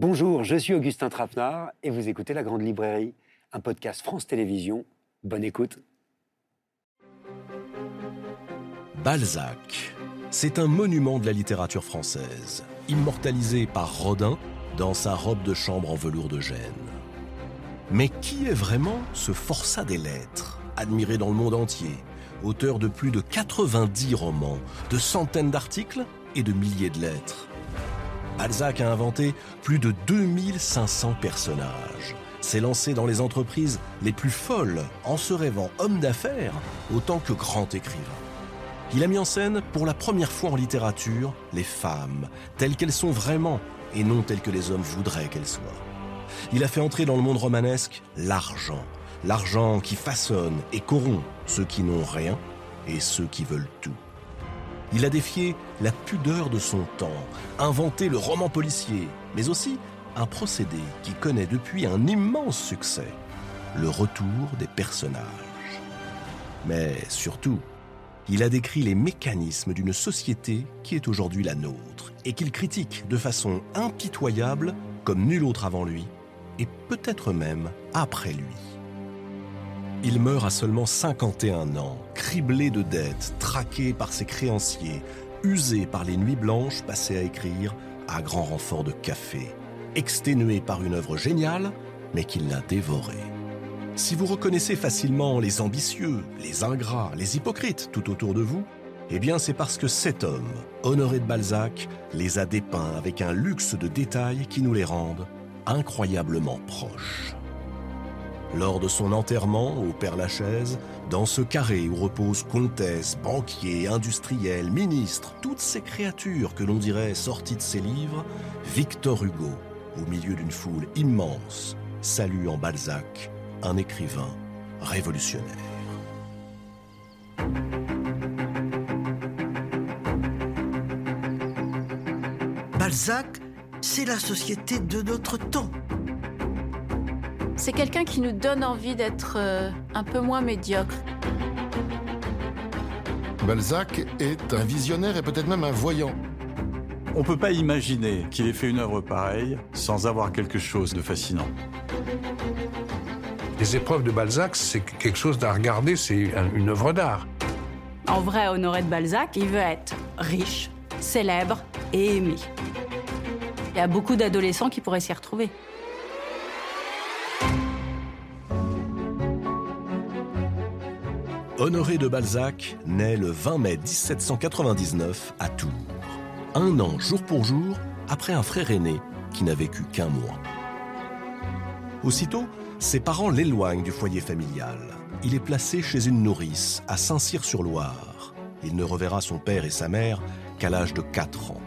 Bonjour, je suis Augustin Trapenard et vous écoutez La Grande Librairie, un podcast France Télévisions. Bonne écoute. Balzac, c'est un monument de la littérature française, immortalisé par Rodin dans sa robe de chambre en velours de gêne. Mais qui est vraiment ce forçat des lettres, admiré dans le monde entier, auteur de plus de 90 romans, de centaines d'articles et de milliers de lettres? Balzac a inventé plus de 2500 personnages, s'est lancé dans les entreprises les plus folles en se rêvant homme d'affaires autant que grand écrivain. Il a mis en scène pour la première fois en littérature les femmes, telles qu'elles sont vraiment et non telles que les hommes voudraient qu'elles soient. Il a fait entrer dans le monde romanesque l'argent, l'argent qui façonne et corrompt ceux qui n'ont rien et ceux qui veulent tout. Il a défié la pudeur de son temps, inventé le roman policier, mais aussi un procédé qui connaît depuis un immense succès, le retour des personnages. Mais surtout, il a décrit les mécanismes d'une société qui est aujourd'hui la nôtre et qu'il critique de façon impitoyable comme nul autre avant lui et peut-être même après lui. Il meurt à seulement 51 ans, criblé de dettes, traqué par ses créanciers, usé par les nuits blanches passées à écrire à grand renfort de café, exténué par une œuvre géniale, mais qui l'a dévoré. Si vous reconnaissez facilement les ambitieux, les ingrats, les hypocrites tout autour de vous, eh bien c'est parce que cet homme, Honoré de Balzac, les a dépeints avec un luxe de détails qui nous les rendent incroyablement proches. Lors de son enterrement au Père-Lachaise, dans ce carré où reposent comtesses, banquiers, industriels, ministres, toutes ces créatures que l'on dirait sorties de ses livres, Victor Hugo, au milieu d'une foule immense, salue en Balzac un écrivain révolutionnaire. Balzac, c'est la société de notre temps. C'est quelqu'un qui nous donne envie d'être euh, un peu moins médiocre. Balzac est un visionnaire et peut-être même un voyant. On ne peut pas imaginer qu'il ait fait une œuvre pareille sans avoir quelque chose de fascinant. Les épreuves de Balzac, c'est quelque chose à regarder, c'est une œuvre d'art. En vrai, Honoré de Balzac, il veut être riche, célèbre et aimé. Il y a beaucoup d'adolescents qui pourraient s'y retrouver. Honoré de Balzac naît le 20 mai 1799 à Tours, un an jour pour jour après un frère aîné qui n'a vécu qu'un mois. Aussitôt, ses parents l'éloignent du foyer familial. Il est placé chez une nourrice à Saint-Cyr-sur-Loire. Il ne reverra son père et sa mère qu'à l'âge de 4 ans.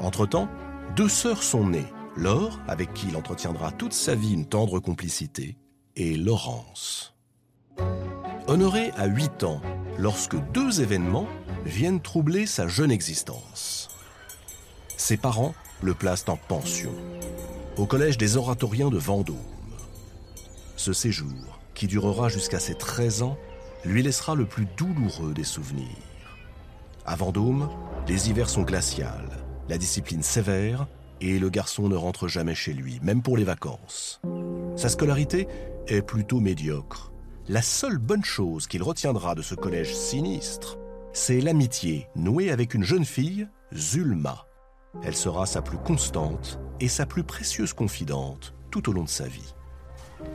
Entre-temps, deux sœurs sont nées, Laure, avec qui il entretiendra toute sa vie une tendre complicité, et Laurence. Honoré a 8 ans lorsque deux événements viennent troubler sa jeune existence. Ses parents le placent en pension, au collège des oratoriens de Vendôme. Ce séjour, qui durera jusqu'à ses 13 ans, lui laissera le plus douloureux des souvenirs. À Vendôme, les hivers sont glaciales, la discipline sévère et le garçon ne rentre jamais chez lui, même pour les vacances. Sa scolarité est plutôt médiocre la seule bonne chose qu'il retiendra de ce collège sinistre, c'est l'amitié nouée avec une jeune fille, Zulma. Elle sera sa plus constante et sa plus précieuse confidente tout au long de sa vie.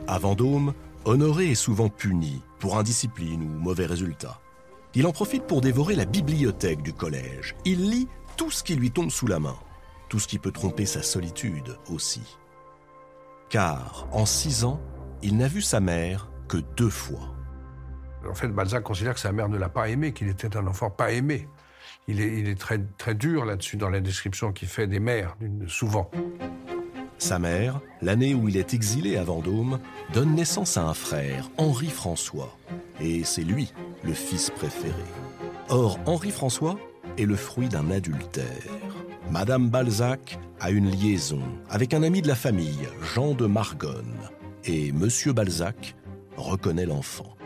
À Vendôme, Honoré est souvent puni pour indiscipline ou mauvais résultats. Il en profite pour dévorer la bibliothèque du collège. Il lit tout ce qui lui tombe sous la main, tout ce qui peut tromper sa solitude aussi. Car en six ans, il n'a vu sa mère que deux fois. En fait, Balzac considère que sa mère ne l'a pas aimé, qu'il était un enfant pas aimé. Il est, il est très, très dur là-dessus dans la description qu'il fait des mères, souvent. Sa mère, l'année où il est exilé à Vendôme, donne naissance à un frère, Henri-François. Et c'est lui, le fils préféré. Or, Henri-François est le fruit d'un adultère. Madame Balzac a une liaison avec un ami de la famille, Jean de Margonne. Et Monsieur Balzac reconnaît l'enfant.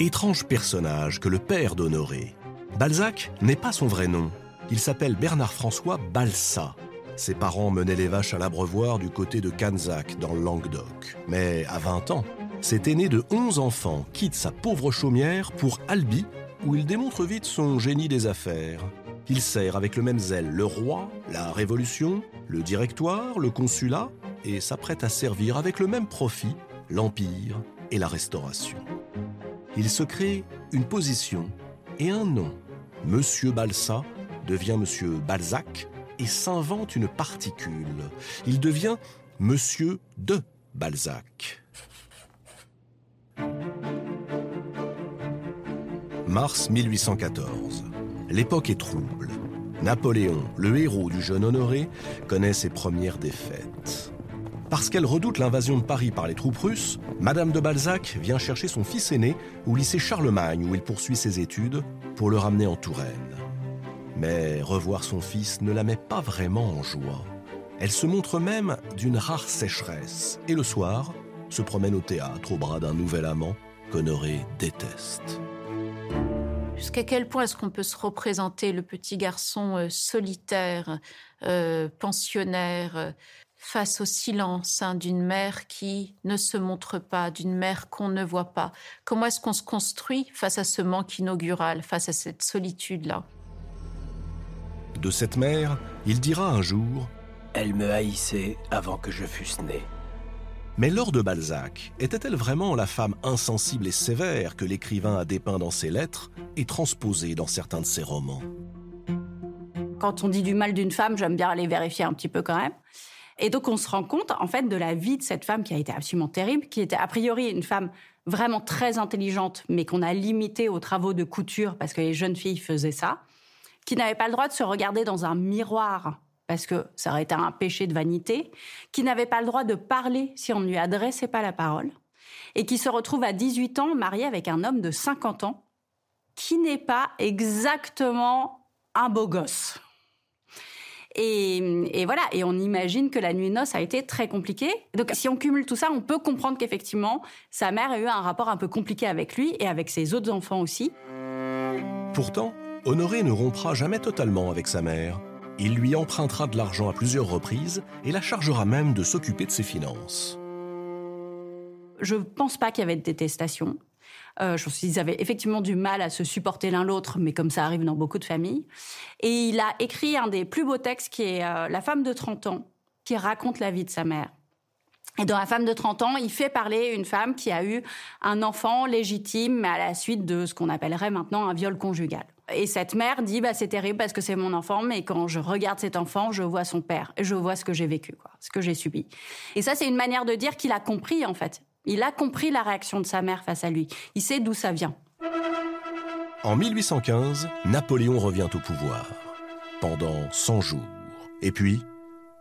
Étrange personnage que le père d'Honoré. Balzac n'est pas son vrai nom. Il s'appelle Bernard-François Balsa. ses parents menaient les vaches à l'abreuvoir du côté de Canzac, dans le Languedoc. Mais à 20 ans, cet aîné de 11 enfants quitte sa pauvre chaumière pour Albi, où il démontre vite son génie des affaires. Il sert avec le même zèle le roi, la Révolution, le directoire, le consulat, et s'apprête à servir avec le même profit l'Empire et la Restauration. Il se crée une position et un nom. Monsieur Balsa devient Monsieur Balzac et s'invente une particule. Il devient Monsieur de Balzac. Mars 1814. L'époque est trouble. Napoléon, le héros du jeune Honoré, connaît ses premières défaites. Parce qu'elle redoute l'invasion de Paris par les troupes russes, Madame de Balzac vient chercher son fils aîné au lycée Charlemagne où il poursuit ses études pour le ramener en Touraine. Mais revoir son fils ne la met pas vraiment en joie. Elle se montre même d'une rare sécheresse et le soir se promène au théâtre au bras d'un nouvel amant qu'Honoré déteste. Jusqu'à quel point est-ce qu'on peut se représenter le petit garçon euh, solitaire, euh, pensionnaire, euh, face au silence hein, d'une mère qui ne se montre pas, d'une mère qu'on ne voit pas Comment est-ce qu'on se construit face à ce manque inaugural, face à cette solitude-là? De cette mère, il dira un jour Elle me haïssait avant que je fusse né. Mais Laure de Balzac était-elle vraiment la femme insensible et sévère que l'écrivain a dépeint dans ses lettres et transposée dans certains de ses romans? Quand on dit du mal d'une femme, j'aime bien aller vérifier un petit peu quand même. Et donc on se rend compte en fait de la vie de cette femme qui a été absolument terrible, qui était a priori une femme vraiment très intelligente, mais qu'on a limitée aux travaux de couture parce que les jeunes filles faisaient ça, qui n'avait pas le droit de se regarder dans un miroir parce que ça aurait été un péché de vanité, qui n'avait pas le droit de parler si on ne lui adressait pas la parole, et qui se retrouve à 18 ans mariée avec un homme de 50 ans, qui n'est pas exactement un beau gosse. Et, voilà, et on imagine que la nuit de noces a été très compliquée. Donc si on cumule tout ça, on peut comprendre qu'effectivement, sa mère a eu un rapport un peu compliqué avec lui et avec ses autres enfants aussi. Pourtant, Honoré ne rompra jamais totalement avec sa mère. Il lui empruntera de l'argent à plusieurs reprises et la chargera même de s'occuper de ses finances. Je ne pense pas qu'il y avait de détestation. Euh, je qu'ils avaient effectivement du mal à se supporter l'un l'autre, mais comme ça arrive dans beaucoup de familles. Et il a écrit un des plus beaux textes qui est euh, La femme de 30 ans, qui raconte la vie de sa mère. Et dans La femme de 30 ans, il fait parler une femme qui a eu un enfant légitime, mais à la suite de ce qu'on appellerait maintenant un viol conjugal. Et cette mère dit bah c'est terrible parce que c'est mon enfant, mais quand je regarde cet enfant, je vois son père je vois ce que j'ai vécu, ce que j'ai subi. Et ça, c'est une manière de dire qu'il a compris en fait. Il a compris la réaction de sa mère face à lui. Il sait d'où ça vient. En 1815, Napoléon revient au pouvoir pendant 100 jours. Et puis,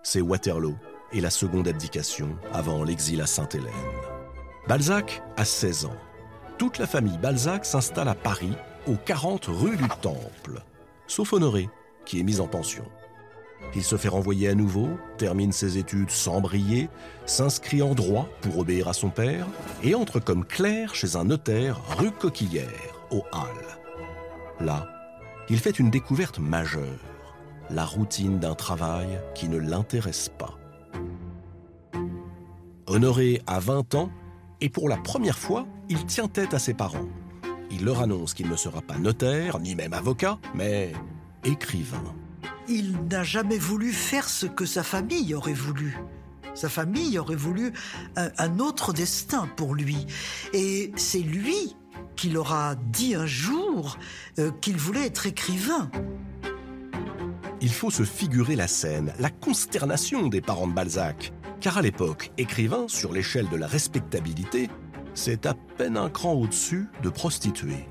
c'est Waterloo et la seconde abdication avant l'exil à Sainte-Hélène. Balzac a 16 ans. Toute la famille Balzac s'installe à Paris aux 40 rue du Temple, sauf Honoré, qui est mis en pension. Il se fait renvoyer à nouveau, termine ses études sans briller, s'inscrit en droit pour obéir à son père et entre comme clerc chez un notaire rue Coquillère, au Halles. Là, il fait une découverte majeure, la routine d'un travail qui ne l'intéresse pas. Honoré a 20 ans et pour la première fois, il tient tête à ses parents il leur annonce qu'il ne sera pas notaire, ni même avocat, mais écrivain. Il n'a jamais voulu faire ce que sa famille aurait voulu. Sa famille aurait voulu un, autre destin pour lui. Et c'est lui qui leur a dit un jour euh, qu'il voulait être écrivain. Il faut se figurer la scène, la consternation des parents de Balzac. Car à l'époque, écrivain, sur l'échelle de la respectabilité, c'est à peine un cran au-dessus de prostituée.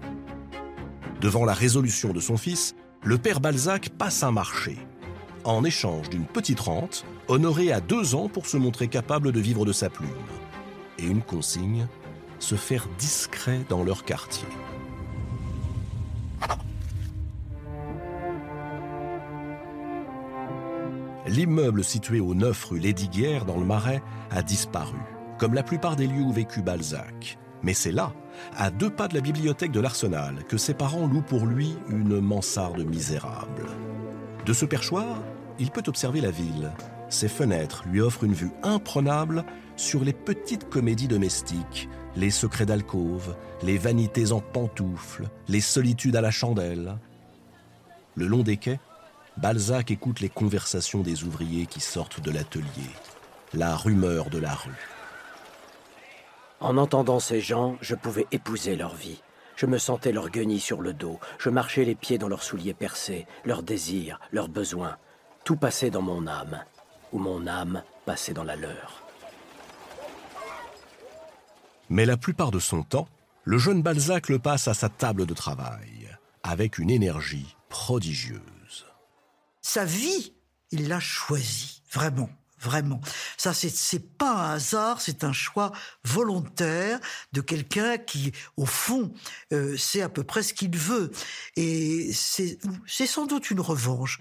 Devant la résolution de son fils, le père Balzac passe un marché. En échange d'une petite rente, Honoré a deux ans pour se montrer capable de vivre de sa plume. Et une consigne, se faire discret dans leur quartier. L'immeuble situé au 9 rue Lédiguière dans le Marais a disparu comme la plupart des lieux où vécut Balzac. Mais c'est là, à deux pas de la bibliothèque de l'Arsenal, que ses parents louent pour lui une mansarde misérable. De ce perchoir, il peut observer la ville. Ses fenêtres lui offrent une vue imprenable sur les petites comédies domestiques, les secrets d'alcôve, les vanités en pantoufles, les solitudes à la chandelle. Le long des quais, Balzac écoute les conversations des ouvriers qui sortent de l'atelier, la rumeur de la rue. En entendant ces gens, je pouvais épouser leur vie. Je me sentais leur guenille sur le dos, je marchais les pieds dans leurs souliers percés, leurs désirs, leurs besoins. Tout passait dans mon âme, ou mon âme passait dans la leur. Mais la plupart de son temps, le jeune Balzac le passe à sa table de travail, avec une énergie prodigieuse. Sa vie, il l'a choisie, vraiment. Vraiment. Ça, c'est pas un hasard, c'est un choix volontaire de quelqu'un qui, au fond, euh, sait à peu près ce qu'il veut. Et c'est sans doute une revanche.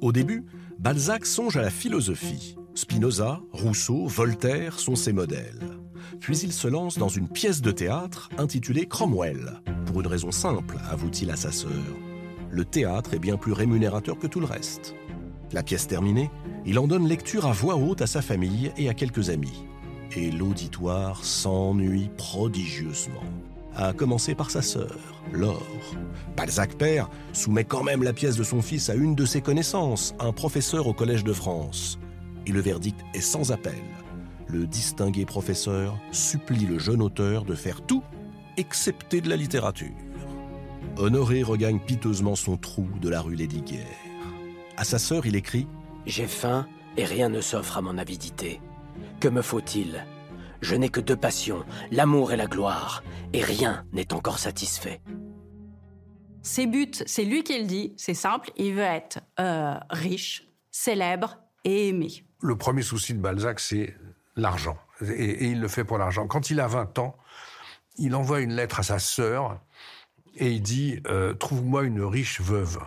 Au début, Balzac songe à la philosophie. Spinoza, Rousseau, Voltaire sont ses modèles. Puis il se lance dans une pièce de théâtre intitulée Cromwell, pour une raison simple, avoue-t-il à sa sœur. Le théâtre est bien plus rémunérateur que tout le reste. La pièce terminée, il en donne lecture à voix haute à sa famille et à quelques amis. Et l'auditoire s'ennuie prodigieusement. À commencer par sa sœur, Laure. Balzac père soumet quand même la pièce de son fils à une de ses connaissances, un professeur au Collège de France. Et le verdict est sans appel. Le distingué professeur supplie le jeune auteur de faire tout, excepté de la littérature. Honoré regagne piteusement son trou de la rue Lédiguerre. À sa sœur, il écrit j'ai faim et rien ne s'offre à mon avidité. Que me faut-il? Je n'ai que deux passions, l'amour et la gloire, et rien n'est encore satisfait. Ses buts, c'est lui qui le dit, c'est simple, il veut être euh, riche, célèbre et aimé. Le premier souci de Balzac, c'est l'argent. Et, il le fait pour l'argent. Quand il a 20 ans, il envoie une lettre à sa sœur et il dit euh, Trouve-moi une riche veuve.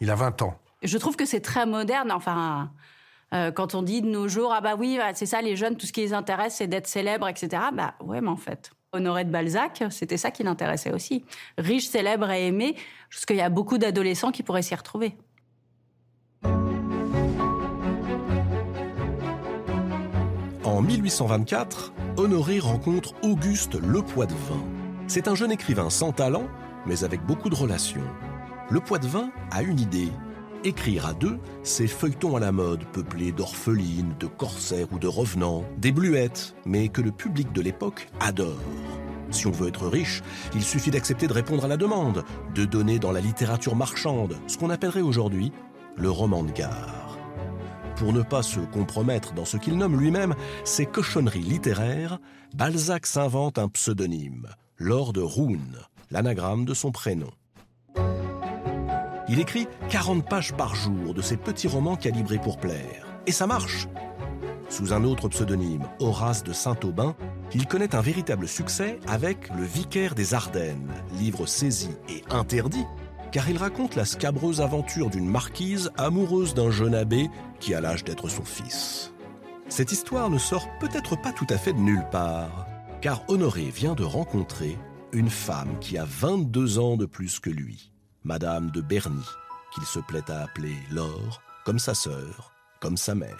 Il a 20 ans je trouve que c'est très moderne. Enfin, euh, quand on dit de nos jours, ah bah oui, bah, c'est ça, les jeunes, tout ce qui les intéresse, c'est d'être célèbre, etc. Bah ouais, mais en fait, Honoré de Balzac, c'était ça qui l'intéressait aussi. Riche, célèbre et aimé, parce qu'il y a beaucoup d'adolescents qui pourraient s'y retrouver. En 1824, Honoré rencontre Auguste Lepoitvin. C'est un jeune écrivain sans talent, mais avec beaucoup de relations. Le Poitvin a une idée, Écrire à deux, c'est feuilleton à la mode, peuplé d'orphelines, de corsaires ou de revenants, des bluettes, mais que le public de l'époque adore. Si on veut être riche, il suffit d'accepter de répondre à la demande, de donner dans la littérature marchande, ce qu'on appellerait aujourd'hui le roman de gare. Pour ne pas se compromettre dans ce qu'il nomme lui-même ses cochonneries littéraires, Balzac s'invente un pseudonyme, Lord Roon, l'anagramme de son prénom. Il écrit 40 pages par jour de ses petits romans calibrés pour plaire. Et ça marche Sous un autre pseudonyme, Horace de Saint-Aubin, il connaît un véritable succès avec Le Vicaire des Ardennes, livre saisi et interdit, car il raconte la scabreuse aventure d'une marquise amoureuse d'un jeune abbé qui a l'âge d'être son fils. Cette histoire ne sort peut-être pas tout à fait de nulle part, car Honoré vient de rencontrer une femme qui a 22 ans de plus que lui. Madame de Berny, qu'il se plaît à appeler Laure, comme sa sœur, comme sa mère.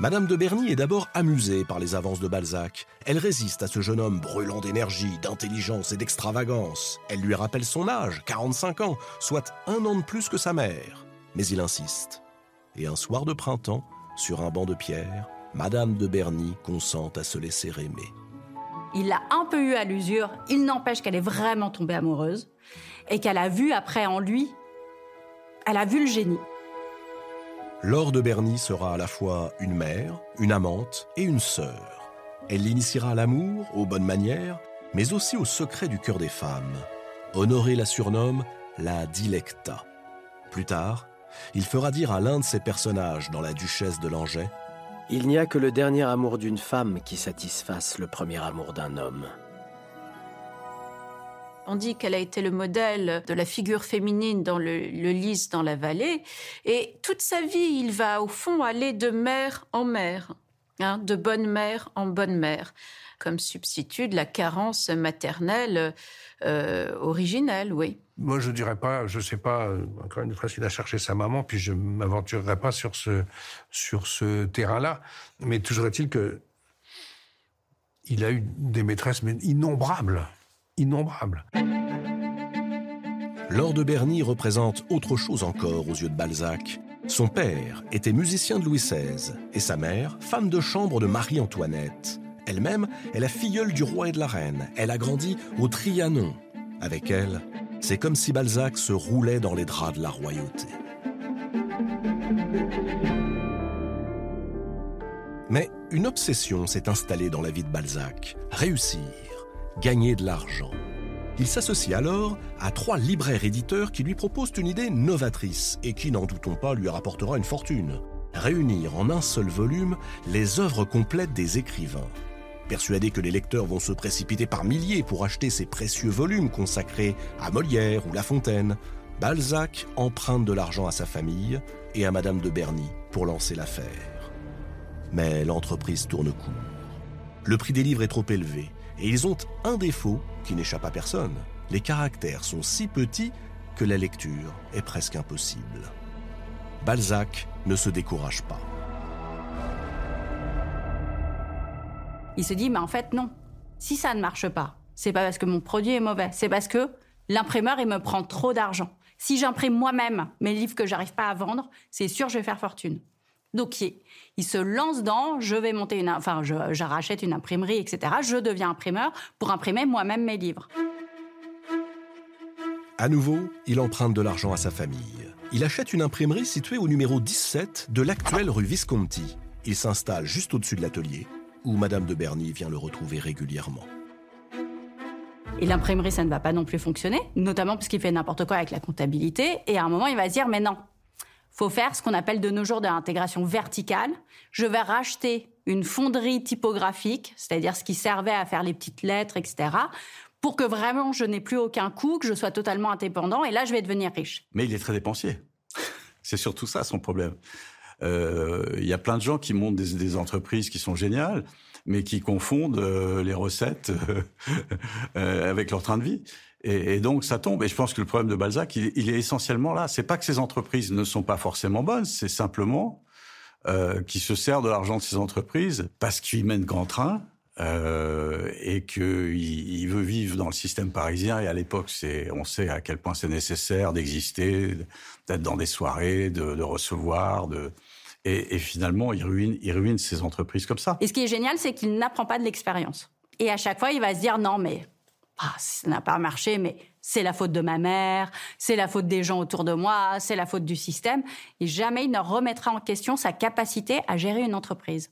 Madame de Berny est d'abord amusée par les avances de Balzac. Elle résiste à ce jeune homme brûlant d'énergie, d'intelligence et d'extravagance. Elle lui rappelle son âge, 45 ans, soit un an de plus que sa mère. Mais il insiste. Et un soir de printemps, sur un banc de pierre, Madame de Berny consent à se laisser aimer. Il l'a un peu eu à l'usure, il n'empêche qu'elle est vraiment tombée amoureuse et qu'elle a vu après en lui, elle a vu le génie. Laure de Berny sera à la fois une mère, une amante et une sœur. Elle l'initiera à l'amour, aux bonnes manières, mais aussi au secret du cœur des femmes. Honoré la surnomme la Dilecta. Plus tard, il fera dire à l'un de ses personnages dans La Duchesse de Langeais Il n'y a que le dernier amour d'une femme qui satisfasse le premier amour d'un homme. On dit qu'elle a été le modèle de la figure féminine dans le, lys dans la vallée. Et toute sa vie, il va au fond aller de mère en mère. hein, de bonne mère en bonne mère, comme substitut de la carence maternelle euh, originelle, oui. Moi, je dirais pas, je sais pas, euh, encore une fois, il a cherché sa maman, puis je m'aventurerai pas sur ce, sur ce terrain-là. Mais toujours est-il que il a eu des maîtresses mais innombrables, innombrables. Laure de Berny représente autre chose encore aux yeux de Balzac. Son père était musicien de Louis XVI et sa mère, femme de chambre de Marie-Antoinette. Elle-même est la filleule du roi et de la reine. Elle a grandi au Trianon. Avec elle, c'est comme si Balzac se roulait dans les draps de la royauté. Mais une obsession s'est installée dans la vie de Balzac. Réussir, gagner de l'argent. Il s'associe alors à trois libraires éditeurs qui lui proposent une idée novatrice et qui, n'en doutons pas, lui rapportera une fortune. Réunir en un seul volume les œuvres complètes des écrivains. Persuadé que les lecteurs vont se précipiter par milliers pour acheter ces précieux volumes consacrés à Molière ou La Fontaine, Balzac emprunte de l'argent à sa famille et à Madame de Berny pour lancer l'affaire. Mais l'entreprise tourne court. Le prix des livres est trop élevé et ils ont un défaut qui n'échappe à personne. Les caractères sont si petits que la lecture est presque impossible. Balzac ne se décourage pas. Il se dit, mais en fait, non. Si ça ne marche pas, c'est pas parce que mon produit est mauvais, c'est parce que l'imprimeur, il me prend trop d'argent. Si j'imprime moi-même mes livres que j'arrive pas à vendre, c'est sûr, je vais faire fortune. Donc, il, se lance dans, je vais monter une, enfin, je, rachète une imprimerie, etc. Je deviens imprimeur pour imprimer moi-même mes livres. À nouveau, il emprunte de l'argent à sa famille. Il achète une imprimerie située au numéro 17 de l'actuelle rue Visconti. Il s'installe juste au-dessus de l'atelier où Madame de Berny vient le retrouver régulièrement. Et l'imprimerie, ça ne va pas non plus fonctionner, notamment parce qu'il fait n'importe quoi avec la comptabilité. Et à un moment, il va se dire, mais non, faut faire ce qu'on appelle de nos jours de l'intégration verticale. Je vais racheter une fonderie typographique, c'est-à-dire ce qui servait à faire les petites lettres, etc., pour que vraiment je n'ai plus aucun coût, que je sois totalement indépendant, et là, je vais devenir riche. Mais il est très dépensier. C'est surtout ça son problème. Euh, il y a plein de gens qui montent des, entreprises qui sont géniales, mais qui confondent euh, les recettes euh, avec leur train de vie. Et, donc ça tombe. Et je pense que le problème de Balzac, il, est essentiellement là. C'est pas que ces entreprises ne sont pas forcément bonnes, c'est simplement euh, qu'il se sert de l'argent de ces entreprises parce qu'il mène grand train. Euh, et qu'il il veut vivre dans le système parisien. Et à l'époque, c'est, on sait à quel point c'est nécessaire d'exister, d'être dans des soirées, de, de recevoir, de, et, et, finalement, il ruine, il ruine ses entreprises comme ça. Et ce qui est génial, c'est qu'il n'apprend pas de l'expérience. Et à chaque fois, il va se dire non, mais ah, ça n'a pas marché, mais c'est la faute de ma mère, c'est la faute des gens autour de moi, c'est la faute du système. Et jamais il ne remettra en question sa capacité à gérer une entreprise.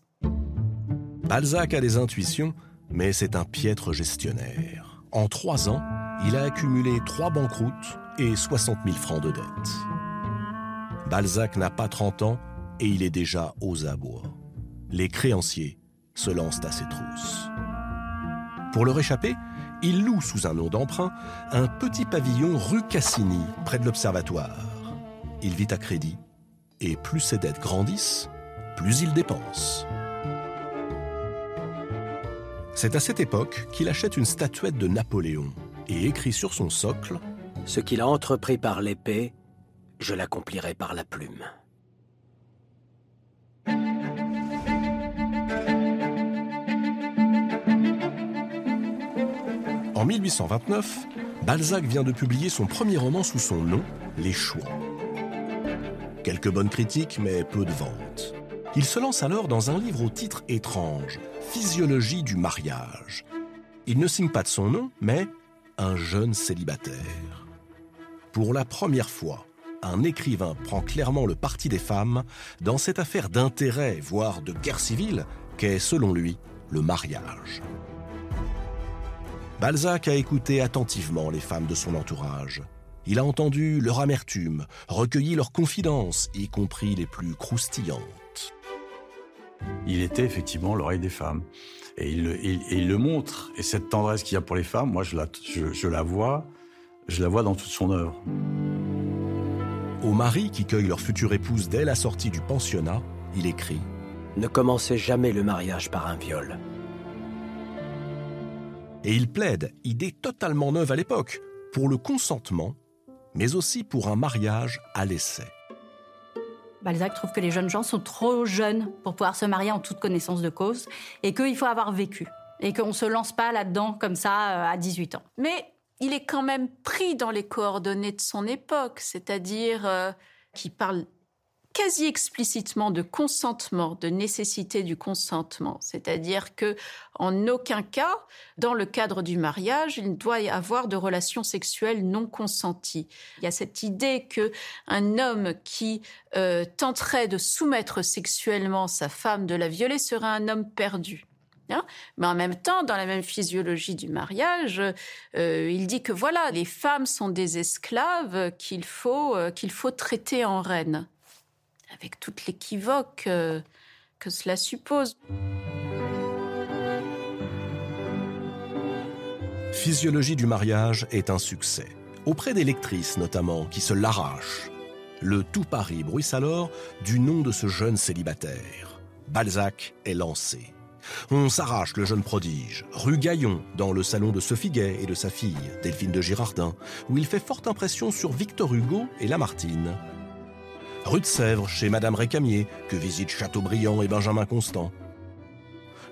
Balzac a des intuitions, mais c'est un piètre gestionnaire. En trois ans, il a accumulé trois banqueroutes et 60 000 francs de dettes. Balzac n'a pas 30 ans et il est déjà aux abois. Les créanciers se lancent à ses trousses. Pour le réchapper, il loue sous un nom d'emprunt un petit pavillon rue Cassini, près de l'Observatoire. Il vit à crédit, et plus ses dettes grandissent, plus il dépense. C'est à cette époque qu'il achète une statuette de Napoléon et écrit sur son socle Ce qu'il a entrepris par l'épée, je l'accomplirai par la plume. En 1829, Balzac vient de publier son premier roman sous son nom, Les Chouans. Quelques bonnes critiques, mais peu de ventes. Il se lance alors dans un livre au titre étrange, Physiologie du mariage. Il ne signe pas de son nom, mais un jeune célibataire. Pour la première fois, un écrivain prend clairement le parti des femmes dans cette affaire d'intérêt, voire de guerre civile, qu'est, selon lui, le mariage. Balzac a écouté attentivement les femmes de son entourage. Il a entendu leur amertume, recueilli leurs confidences, y compris les plus croustillantes. Il était effectivement l'oreille des femmes. Et il, le montre. Et cette tendresse qu'il y a pour les femmes, moi, je la, je la vois, je la vois dans toute son œuvre. Aux maris qui cueillent leur future épouse dès la sortie du pensionnat, il écrit Ne commencez jamais le mariage par un viol. Et il plaide, idée totalement neuve à l'époque, pour le consentement, mais aussi pour un mariage à l'essai. Balzac trouve que les jeunes gens sont trop jeunes pour pouvoir se marier en toute connaissance de cause et qu'il faut avoir vécu et qu'on ne se lance pas là-dedans comme ça euh, à 18 ans. Mais il est quand même pris dans les coordonnées de son époque, c'est-à-dire euh, qu'il parle quasi explicitement de consentement, de nécessité du consentement. C'est-à-dire que, en aucun cas, dans le cadre du mariage, il ne doit y avoir de relations sexuelles non consenties. Il y a cette idée que un homme qui euh, tenterait de soumettre sexuellement sa femme, de la violer, serait un homme perdu. Mais en même temps, dans la même physiologie du mariage, euh, il dit que voilà, les femmes sont des esclaves qu'il faut, euh, qu'il faut traiter en reines avec toute l'équivoque euh, que cela suppose. Physiologie du mariage est un succès, auprès des lectrices notamment, qui se l'arrachent. Le tout Paris bruisse alors du nom de ce jeune célibataire. Balzac est lancé. On s'arrache le jeune prodige, rue Gaillon, dans le salon de Sophie Gay et de sa fille, Delphine de Girardin, où il fait forte impression sur Victor Hugo et Lamartine rue de Sèvres chez Madame Récamier, que visitent Chateaubriand et Benjamin Constant.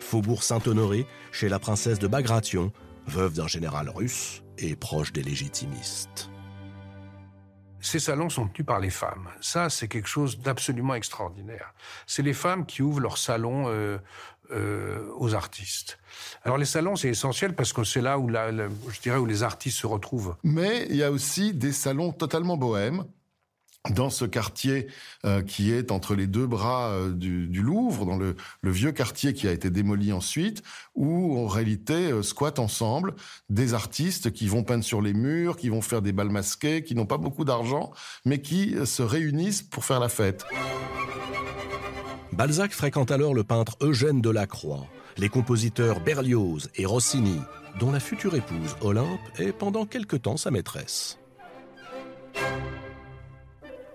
Faubourg Saint-Honoré chez la princesse de Bagration, veuve d'un général russe et proche des légitimistes. Ces salons sont tenus par les femmes. Ça, c'est quelque chose d'absolument extraordinaire. C'est les femmes qui ouvrent leurs salons euh, euh, aux artistes. Alors les salons, c'est essentiel parce que c'est là où, je dirais, où les artistes se retrouvent. Mais il y a aussi des salons totalement bohèmes dans ce quartier euh, qui est entre les deux bras euh, du, Louvre, dans le, vieux quartier qui a été démoli ensuite, où en réalité euh, squattent ensemble des artistes qui vont peindre sur les murs, qui vont faire des balles masqués, qui n'ont pas beaucoup d'argent, mais qui se réunissent pour faire la fête. Balzac fréquente alors le peintre Eugène Delacroix, les compositeurs Berlioz et Rossini, dont la future épouse Olympe est pendant quelque temps sa maîtresse.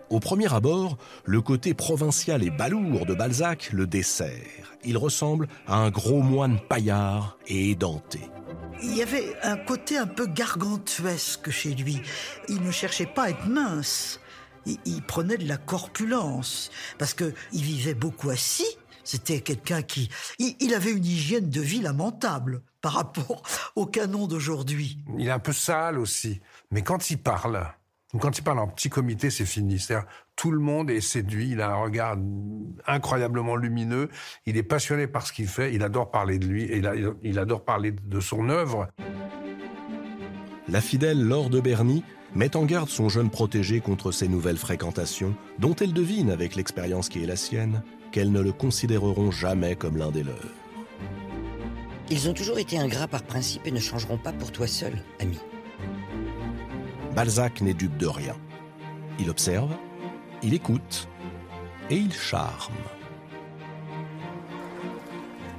Au premier abord, le côté provincial et balourd de Balzac le dessert. Il ressemble à un gros moine paillard et édenté. Il y avait un côté un peu gargantuesque chez lui. Il ne cherchait pas à être mince. Il, prenait de la corpulence parce que il vivait beaucoup assis. C'était quelqu'un qui, il, avait une hygiène de vie lamentable par rapport au canon d'aujourd'hui. Il est un peu sale aussi, mais quand il parle, quand il parle en petit comité, c'est fini. C'est-à-dire, tout le monde est séduit, il a un regard incroyablement lumineux, il est passionné par ce qu'il fait, il adore parler de lui, et il, adore parler de son œuvre. La fidèle Laure de Berny met en garde son jeune protégé contre ces nouvelles fréquentations, dont elle devine, avec l'expérience qui est la sienne, qu'elles ne le considéreront jamais comme l'un des leurs. Ils ont toujours été ingrats par principe et ne changeront pas pour toi seul, ami. Balzac n'est dupe de rien. Il observe, il écoute et il charme.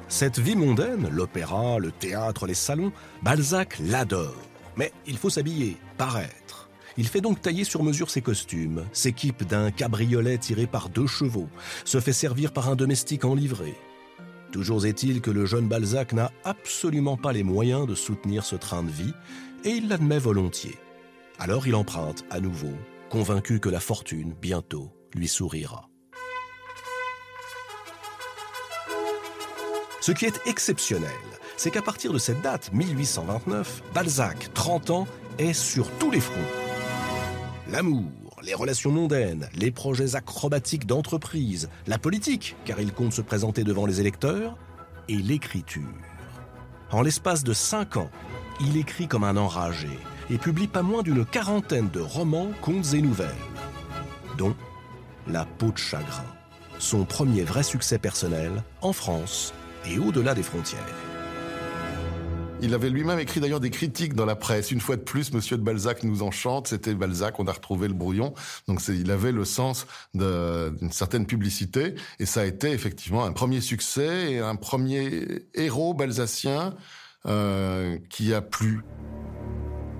Cette vie mondaine, l'opéra, le théâtre, les salons, Balzac l'adore. Mais il faut s'habiller, paraître. Il fait donc tailler sur mesure ses costumes, s'équipe d'un cabriolet tiré par deux chevaux, se fait servir par un domestique en livrée. Toujours est-il que le jeune Balzac n'a absolument pas les moyens de soutenir ce train de vie, et il l'admet volontiers. Alors il emprunte à nouveau, convaincu que la fortune, bientôt, lui sourira. Ce qui est exceptionnel, c'est qu'à partir de cette date, 1829, Balzac, 30 ans, est sur tous les fronts. L'amour, les relations mondaines, les projets acrobatiques d'entreprise, la politique, car il compte se présenter devant les électeurs, et l'écriture. En l'espace de cinq ans, il écrit comme un enragé, et publie pas moins d'une quarantaine de romans, contes et nouvelles, dont La peau de chagrin, son premier vrai succès personnel en France et au-delà des frontières. Il avait lui-même écrit d'ailleurs des critiques dans la presse. Une fois de plus, Monsieur de Balzac nous enchante. C'était Balzac, on a retrouvé le brouillon. Donc il avait le sens d'une certaine publicité. Et ça a été effectivement un premier succès et un premier héros balzacien euh, qui a plu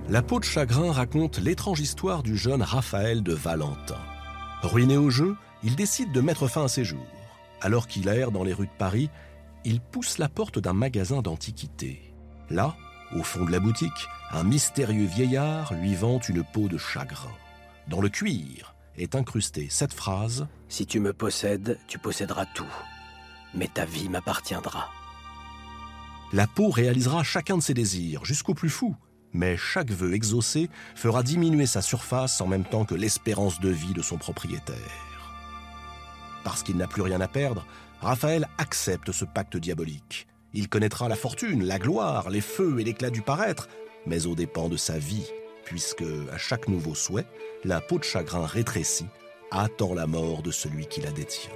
la peau de chagrin raconte l'étrange histoire du jeune Raphaël de Valentin. Ruiné au jeu, il décide de mettre fin à ses jours. Alors qu'il erre dans les rues de Paris, il pousse la porte d'un magasin d'antiquités. Là, au fond de la boutique, un mystérieux vieillard lui vend une peau de chagrin. Dans le cuir est incrustée cette phrase Si tu me possèdes, tu posséderas tout. Mais ta vie m'appartiendra. La peau réalisera chacun de ses désirs, jusqu'au plus fou, mais chaque vœu exaucé fera diminuer sa surface en même temps que l'espérance de vie de son propriétaire. Parce qu'il n'a plus rien à perdre, Raphaël accepte ce pacte diabolique. Il connaîtra la fortune, la gloire, les feux et l'éclat du paraître, mais aux dépens de sa vie, puisque, à chaque nouveau souhait, la peau de chagrin rétrécie attend la mort de celui qui la détient.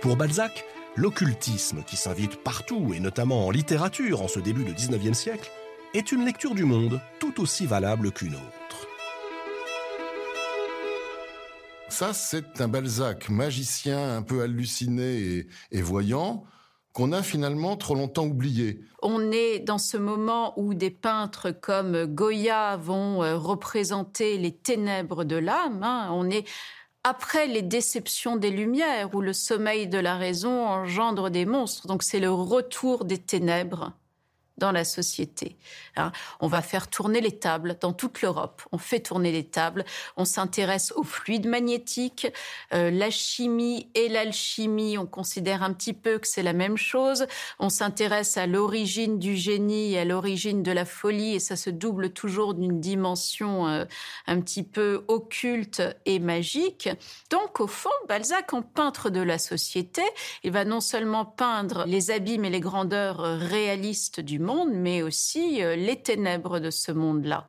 Pour Balzac, l'occultisme qui s'invite partout, et notamment en littérature en ce début du XIXe siècle, est une lecture du monde tout aussi valable qu'une autre. Ça, c'est un Balzac magicien un peu halluciné et, et voyant qu'on a finalement trop longtemps oublié. On est dans ce moment où des peintres comme Goya vont euh, représenter les ténèbres de l'âme. Hein. On est après les déceptions des Lumières, où le sommeil de la raison engendre des monstres. Donc c'est le retour des ténèbres dans la société. Hein. On va faire tourner les tables dans toute l'Europe. On fait tourner les tables. On s'intéresse aux fluides magnétiques, euh, la chimie et l'alchimie. On considère un petit peu que c'est la même chose. On s'intéresse à l'origine du génie et à l'origine de la folie, et ça se double toujours d'une dimension euh, un petit peu occulte et magique. Donc, au fond, Balzac, en peintre de la société, il va non seulement peindre les abîmes et les grandeurs réalistes du monde, mais aussi euh, les ténèbres de ce monde-là.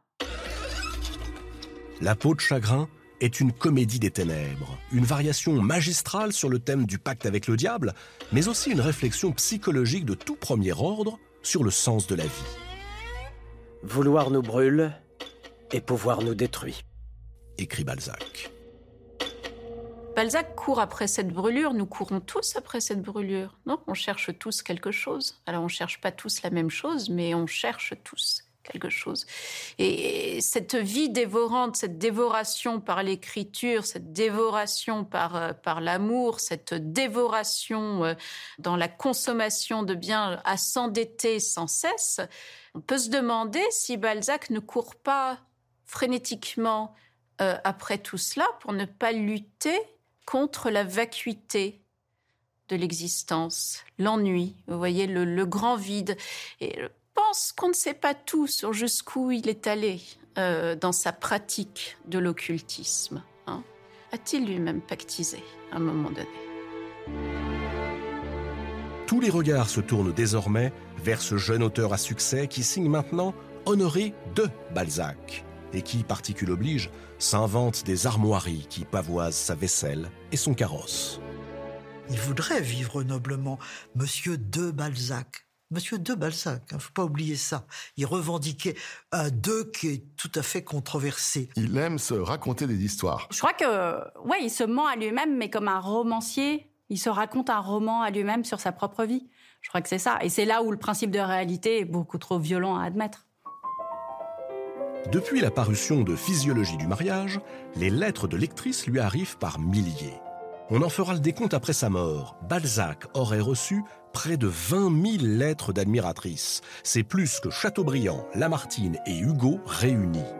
La peau de chagrin est une comédie des ténèbres, une variation magistrale sur le thème du pacte avec le diable, mais aussi une réflexion psychologique de tout premier ordre sur le sens de la vie. Vouloir nous brûle et pouvoir nous détruit, écrit Balzac. Balzac court après cette brûlure, nous courons tous après cette brûlure. Non, on cherche tous quelque chose. Alors on cherche pas tous la même chose, mais on cherche tous quelque chose. Et cette vie dévorante, cette dévoration par l'écriture, cette dévoration par, euh, par l'amour, cette dévoration euh, dans la consommation de biens à s'endetter sans cesse, on peut se demander si Balzac ne court pas frénétiquement euh, après tout cela pour ne pas lutter contre la vacuité de l'existence, l'ennui, vous voyez, le, grand vide. Et je pense qu'on ne sait pas tout sur jusqu'où il est allé euh, dans sa pratique de l'occultisme. Hein. A-t-il lui-même pactisé à un moment donné? Tous les regards se tournent désormais vers ce jeune auteur à succès qui signe maintenant Honoré de Balzac et qui, particule oblige, s'invente des armoiries qui pavoisent sa vaisselle et son carrosse. Il voudrait vivre noblement, Monsieur de Balzac. Monsieur de Balzac, il hein, ne faut pas oublier ça. Il revendiquait un de qui est tout à fait controversé. Il aime se raconter des histoires. Je crois que, ouais, il se ment à lui-même, mais comme un romancier, il se raconte un roman à lui-même sur sa propre vie. Je crois que c'est ça. Et c'est là où le principe de réalité est beaucoup trop violent à admettre. Depuis la parution de Physiologie du mariage, les lettres de lectrices lui arrivent par milliers. On en fera le décompte après sa mort. Balzac aurait reçu près de 20 000 lettres d'admiratrices. C'est plus que Chateaubriand, Lamartine et Hugo réunis.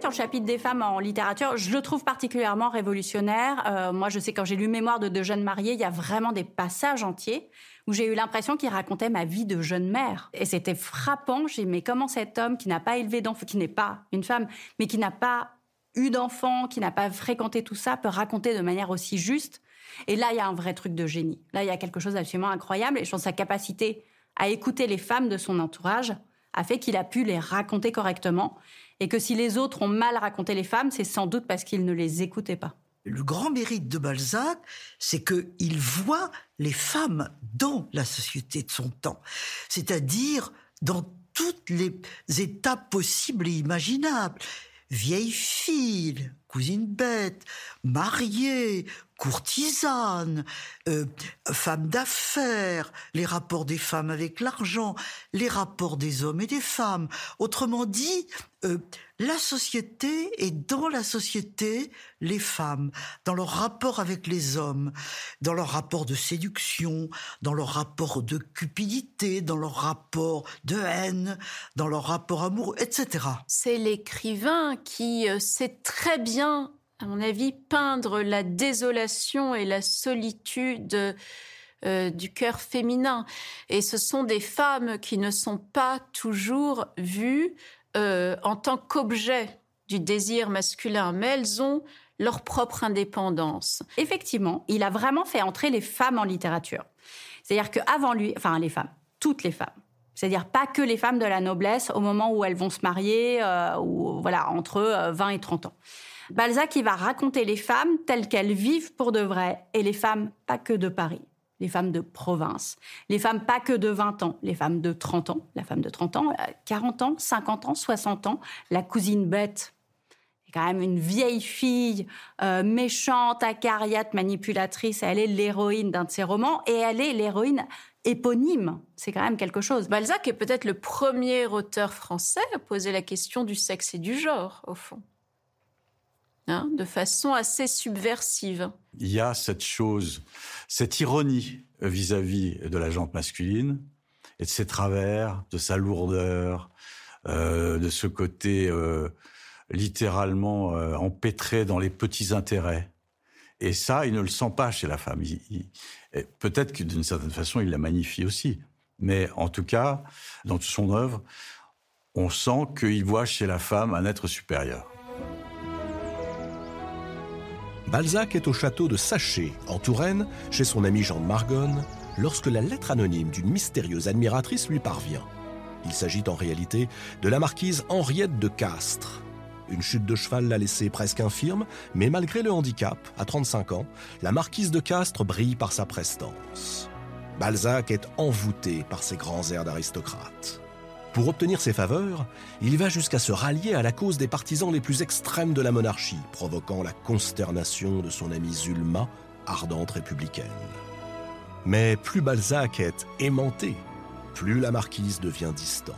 Sur le chapitre des femmes en littérature, je le trouve particulièrement révolutionnaire. Euh, moi, je sais quand j'ai lu Mémoire de deux jeunes mariés, il y a vraiment des passages entiers où j'ai eu l'impression qu'il racontait ma vie de jeune mère. Et c'était frappant. J'ai dit, mais comment cet homme qui n'a pas élevé d'enfants, qui n'est pas une femme, mais qui n'a pas eu d'enfants, qui n'a pas fréquenté tout ça, peut raconter de manière aussi juste? Et là, il y a un vrai truc de génie. Là, il y a quelque chose d'absolument incroyable. Et je pense sa capacité à écouter les femmes de son entourage a fait qu'il a pu les raconter correctement et que si les autres ont mal raconté les femmes, c'est sans doute parce qu'ils ne les écoutaient pas. Le grand mérite de Balzac, c'est qu'il voit les femmes dans la société de son temps, c'est-à-dire dans toutes les étapes possibles et imaginables. Vieilles filles, cousine bête, mariée, courtisane, euh, femme d'affaires, les rapports des femmes avec l'argent, les rapports des hommes et des femmes. Autrement dit, euh, la société et dans la société, les femmes, dans leur rapport avec les hommes, dans leur rapport de séduction, dans leur rapport de cupidité, dans leur rapport de haine, dans leur rapport amoureux, etc. C'est l'écrivain qui euh, sait très bien à mon avis, peindre la désolation et la solitude euh, du cœur féminin. Et ce sont des femmes qui ne sont pas toujours vues euh, en tant qu'objet du désir masculin, mais elles ont leur propre indépendance. Effectivement, il a vraiment fait entrer les femmes en littérature. C'est-à-dire qu'avant lui, enfin les femmes, toutes les femmes, c'est-à-dire pas que les femmes de la noblesse au moment où elles vont se marier, euh, ou voilà, entre 20 et 30 ans. Balzac, il va raconter les femmes telles qu'elles vivent pour de vrai, et les femmes pas que de Paris, les femmes de province, les femmes pas que de 20 ans, les femmes de 30 ans, la femme de 30 ans, 40 euh, ans, 50 ans, 60 ans, la cousine bête, quand même une vieille fille euh, méchante, acariate, manipulatrice. Elle est l'héroïne d'un de ses romans et elle est l'héroïne éponyme. C'est quand même quelque chose. Balzac est peut-être le premier auteur français à poser la question du sexe et du genre, au fond. Hein, de façon assez subversive. Il y a cette chose, cette ironie vis-à-vis de la jante masculine et de ses travers, de sa lourdeur, euh, de ce côté euh, littéralement euh, empêtré dans les petits intérêts. Et ça, il ne le sent pas chez la femme. Peut-être que d'une certaine façon, il la magnifie aussi. Mais en tout cas, dans toute son œuvre, on sent qu'il voit chez la femme un être supérieur. Balzac est au château de Saché, en Touraine, chez son ami Jean de Margonne, lorsque la lettre anonyme d'une mystérieuse admiratrice lui parvient. Il s'agit en réalité de la marquise Henriette de Castres. Une chute de cheval l'a laissée presque infirme, mais malgré le handicap, à 35 ans, la marquise de Castres brille par sa prestance. Balzac est envoûté par ses grands airs d'aristocrate. Pour obtenir ses faveurs, il va jusqu'à se rallier à la cause des partisans les plus extrêmes de la monarchie, provoquant la consternation de son amie Zulma, ardente républicaine. Mais plus Balzac est aimanté, plus la marquise devient distante.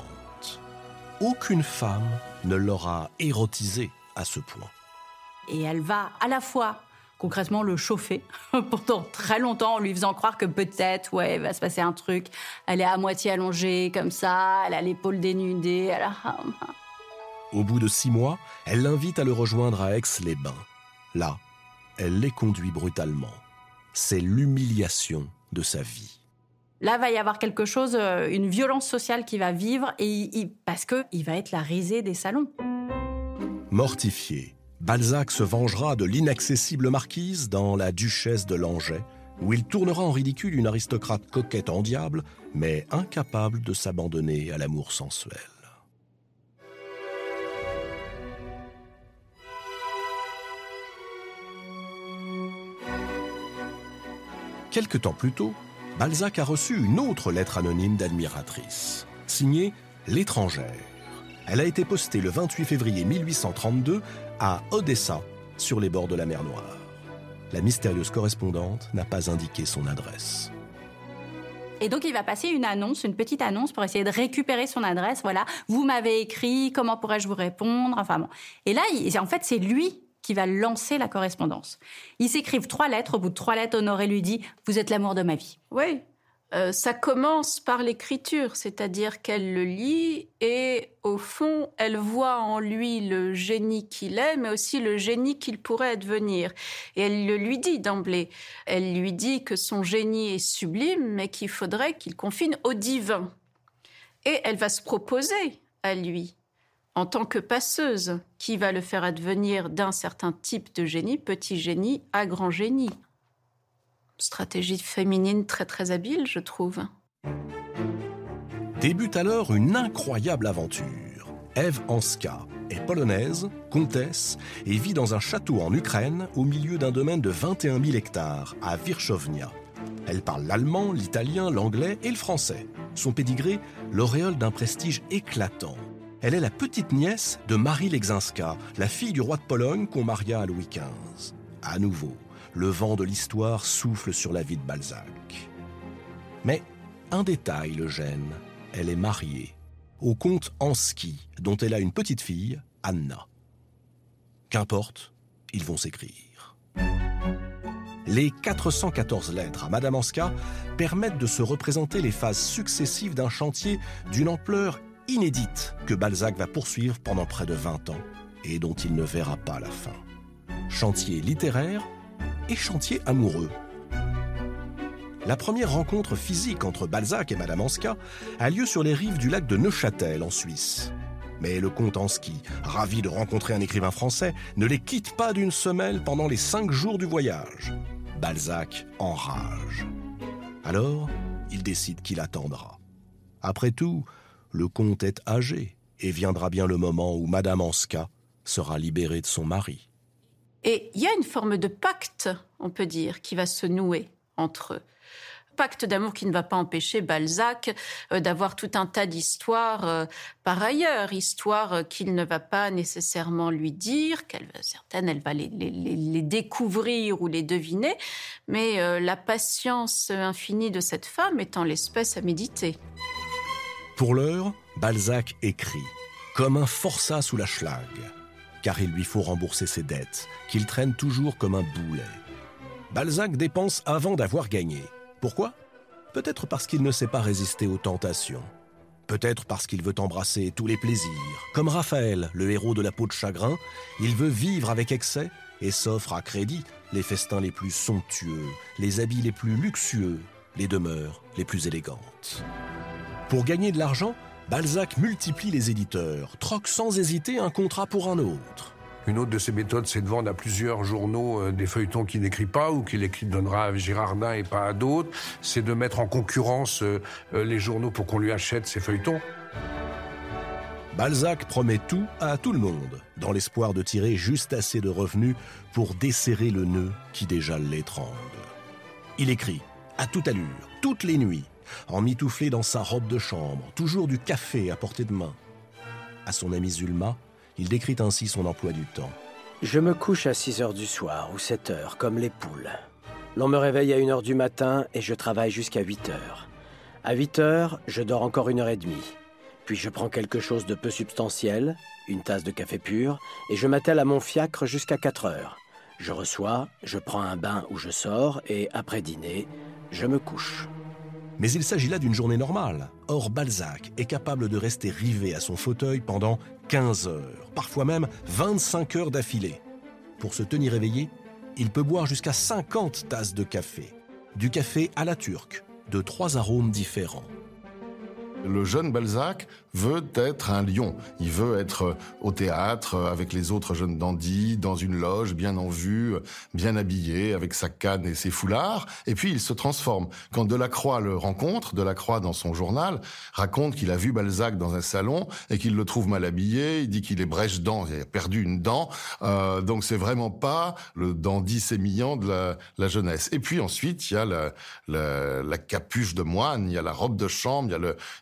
Aucune femme ne l'aura érotisé à ce point. Et elle va à la fois concrètement le chauffer pendant très longtemps en lui faisant croire que peut-être, ouais, va se passer un truc. Elle est à moitié allongée comme ça, elle a l'épaule dénudée. Elle Au bout de six mois, elle l'invite à le rejoindre à Aix-les-Bains. Là, elle les conduit brutalement. C'est l'humiliation de sa vie. Là, va y avoir quelque chose, euh, une violence sociale qui va vivre, et parce que il va être la risée des salons. Mortifié, Balzac se vengera de l'inaccessible marquise dans La Duchesse de Langeais, où il tournera en ridicule une aristocrate coquette en diable, mais incapable de s'abandonner à l'amour sensuel. Quelque temps plus tôt, Balzac a reçu une autre lettre anonyme d'admiratrice, signée L'étrangère. Elle a été postée le 28 février 1832 à Odessa, sur les bords de la mer Noire. La mystérieuse correspondante n'a pas indiqué son adresse. Et donc il va passer une annonce, une petite annonce pour essayer de récupérer son adresse. Voilà, vous m'avez écrit, comment pourrais-je vous répondre? Enfin bon. Et là, en fait, c'est lui qui va lancer la correspondance. Ils s'écrivent trois lettres. Au bout de trois lettres, Honoré lui dit Vous êtes l'amour de ma vie. Oui, euh, ça commence par l'écriture, c'est-à-dire qu'elle le lit et au fond, elle voit en lui le génie qu'il est, mais aussi le génie qu'il pourrait devenir. Et elle le lui dit d'emblée. Elle lui dit que son génie est sublime, mais qu'il faudrait qu'il confine au divin. Et elle va se proposer à lui, en tant que passeuse, qui va le faire advenir d'un certain type de génie, petit génie, à grand génie stratégie féminine très très habile, je trouve. Débute alors une incroyable aventure. Eve Anska est polonaise, comtesse et vit dans un château en Ukraine au milieu d'un domaine de 21 000 hectares à Virchovnia. Elle parle l'allemand, l'italien, l'anglais et le français. Son pédigré l'auréole d'un prestige éclatant. Elle est la petite nièce de Marie Legzinska, la fille du roi de Pologne qu'on maria à Louis XV. À nouveau, le vent de l'histoire souffle sur la vie de Balzac. Mais un détail le gêne. Elle est mariée au comte Anski, dont elle a une petite fille, Anna. Qu'importe, ils vont s'écrire. Les 414 lettres à Madame Anska permettent de se représenter les phases successives d'un chantier d'une ampleur inédite que Balzac va poursuivre pendant près de 20 ans et dont il ne verra pas la fin. Chantier littéraire et chantier amoureux. La première rencontre physique entre Balzac et Madame Anska a lieu sur les rives du lac de Neuchâtel en Suisse. Mais le comte Anski, ravi de rencontrer un écrivain français, ne les quitte pas d'une semelle pendant les cinq jours du voyage. Balzac enrage. Alors, il décide qu'il attendra. Après tout, le comte est âgé et viendra bien le moment où Madame Anska sera libérée de son mari. Et il y a une forme de pacte, on peut dire, qui va se nouer entre eux pacte d'amour qui ne va pas empêcher Balzac euh, d'avoir tout un tas d'histoires euh, par ailleurs, histoires euh, qu'il ne va pas nécessairement lui dire, qu'elle certaines elle va les, les, découvrir ou les deviner, mais la patience infinie de cette femme étant l'espèce à méditer. Pour l'heure, Balzac écrit comme un forçat sous la schlag, car il lui faut rembourser ses dettes, qu'il traîne toujours comme un boulet. Balzac dépense avant d'avoir gagné. Pourquoi? Peut-être parce qu'il ne sait pas résister aux tentations. Peut-être parce qu'il veut embrasser tous les plaisirs. Comme Raphaël, le héros de la peau de chagrin, il veut vivre avec excès et s'offre à crédit les festins les plus somptueux, les habits les plus luxueux, les demeures les plus élégantes. Pour gagner de l'argent, Balzac multiplie les éditeurs, troque sans hésiter un contrat pour un autre. Une autre de ses méthodes, c'est de vendre à plusieurs journaux euh, des feuilletons qu'il n'écrit pas ou qu'il donnera à Girardin et pas à d'autres. C'est de mettre en concurrence euh, euh, les journaux pour qu'on lui achète ses feuilletons. Balzac promet tout à tout le monde, dans l'espoir de tirer juste assez de revenus pour desserrer le nœud qui déjà l'étrangle. Il écrit, à toute allure, toutes les nuits, en mitouflé dans sa robe de chambre, toujours du café à portée de main. À son ami Zulma, il décrit ainsi son emploi du temps. Je me couche à 6 heures du soir ou 7 heures, comme les poules. L'on me réveille à 1 heure du matin et je travaille jusqu'à 8 heures. À 8 heures, je dors encore une heure et demie. Puis je prends quelque chose de peu substantiel, une tasse de café pur, et je m'attelle à mon fiacre jusqu'à 4 heures. Je reçois, je prends un bain où je sors, et après dîner, je me couche. Mais il s'agit là d'une journée normale. Or, Balzac est capable de rester rivé à son fauteuil pendant 15 heures, parfois même 25 heures d'affilée. Pour se tenir éveillé, il peut boire jusqu'à 50 tasses de café. Du café à la turque, de trois arômes différents. Le jeune Balzac veut être un lion. Il veut être au théâtre avec les autres jeunes dandys, dans une loge, bien en vue, bien habillé, avec sa canne et ses foulards. Et puis il se transforme. Quand Delacroix le rencontre, Delacroix dans son journal raconte qu'il a vu Balzac dans un salon et qu'il le trouve mal habillé. Il dit qu'il est brèche-dent, il a perdu une dent. Euh, donc c'est vraiment pas le dandy sémillant de la, jeunesse. Et puis ensuite il y a la, capuche de moine, il y a la robe de chambre,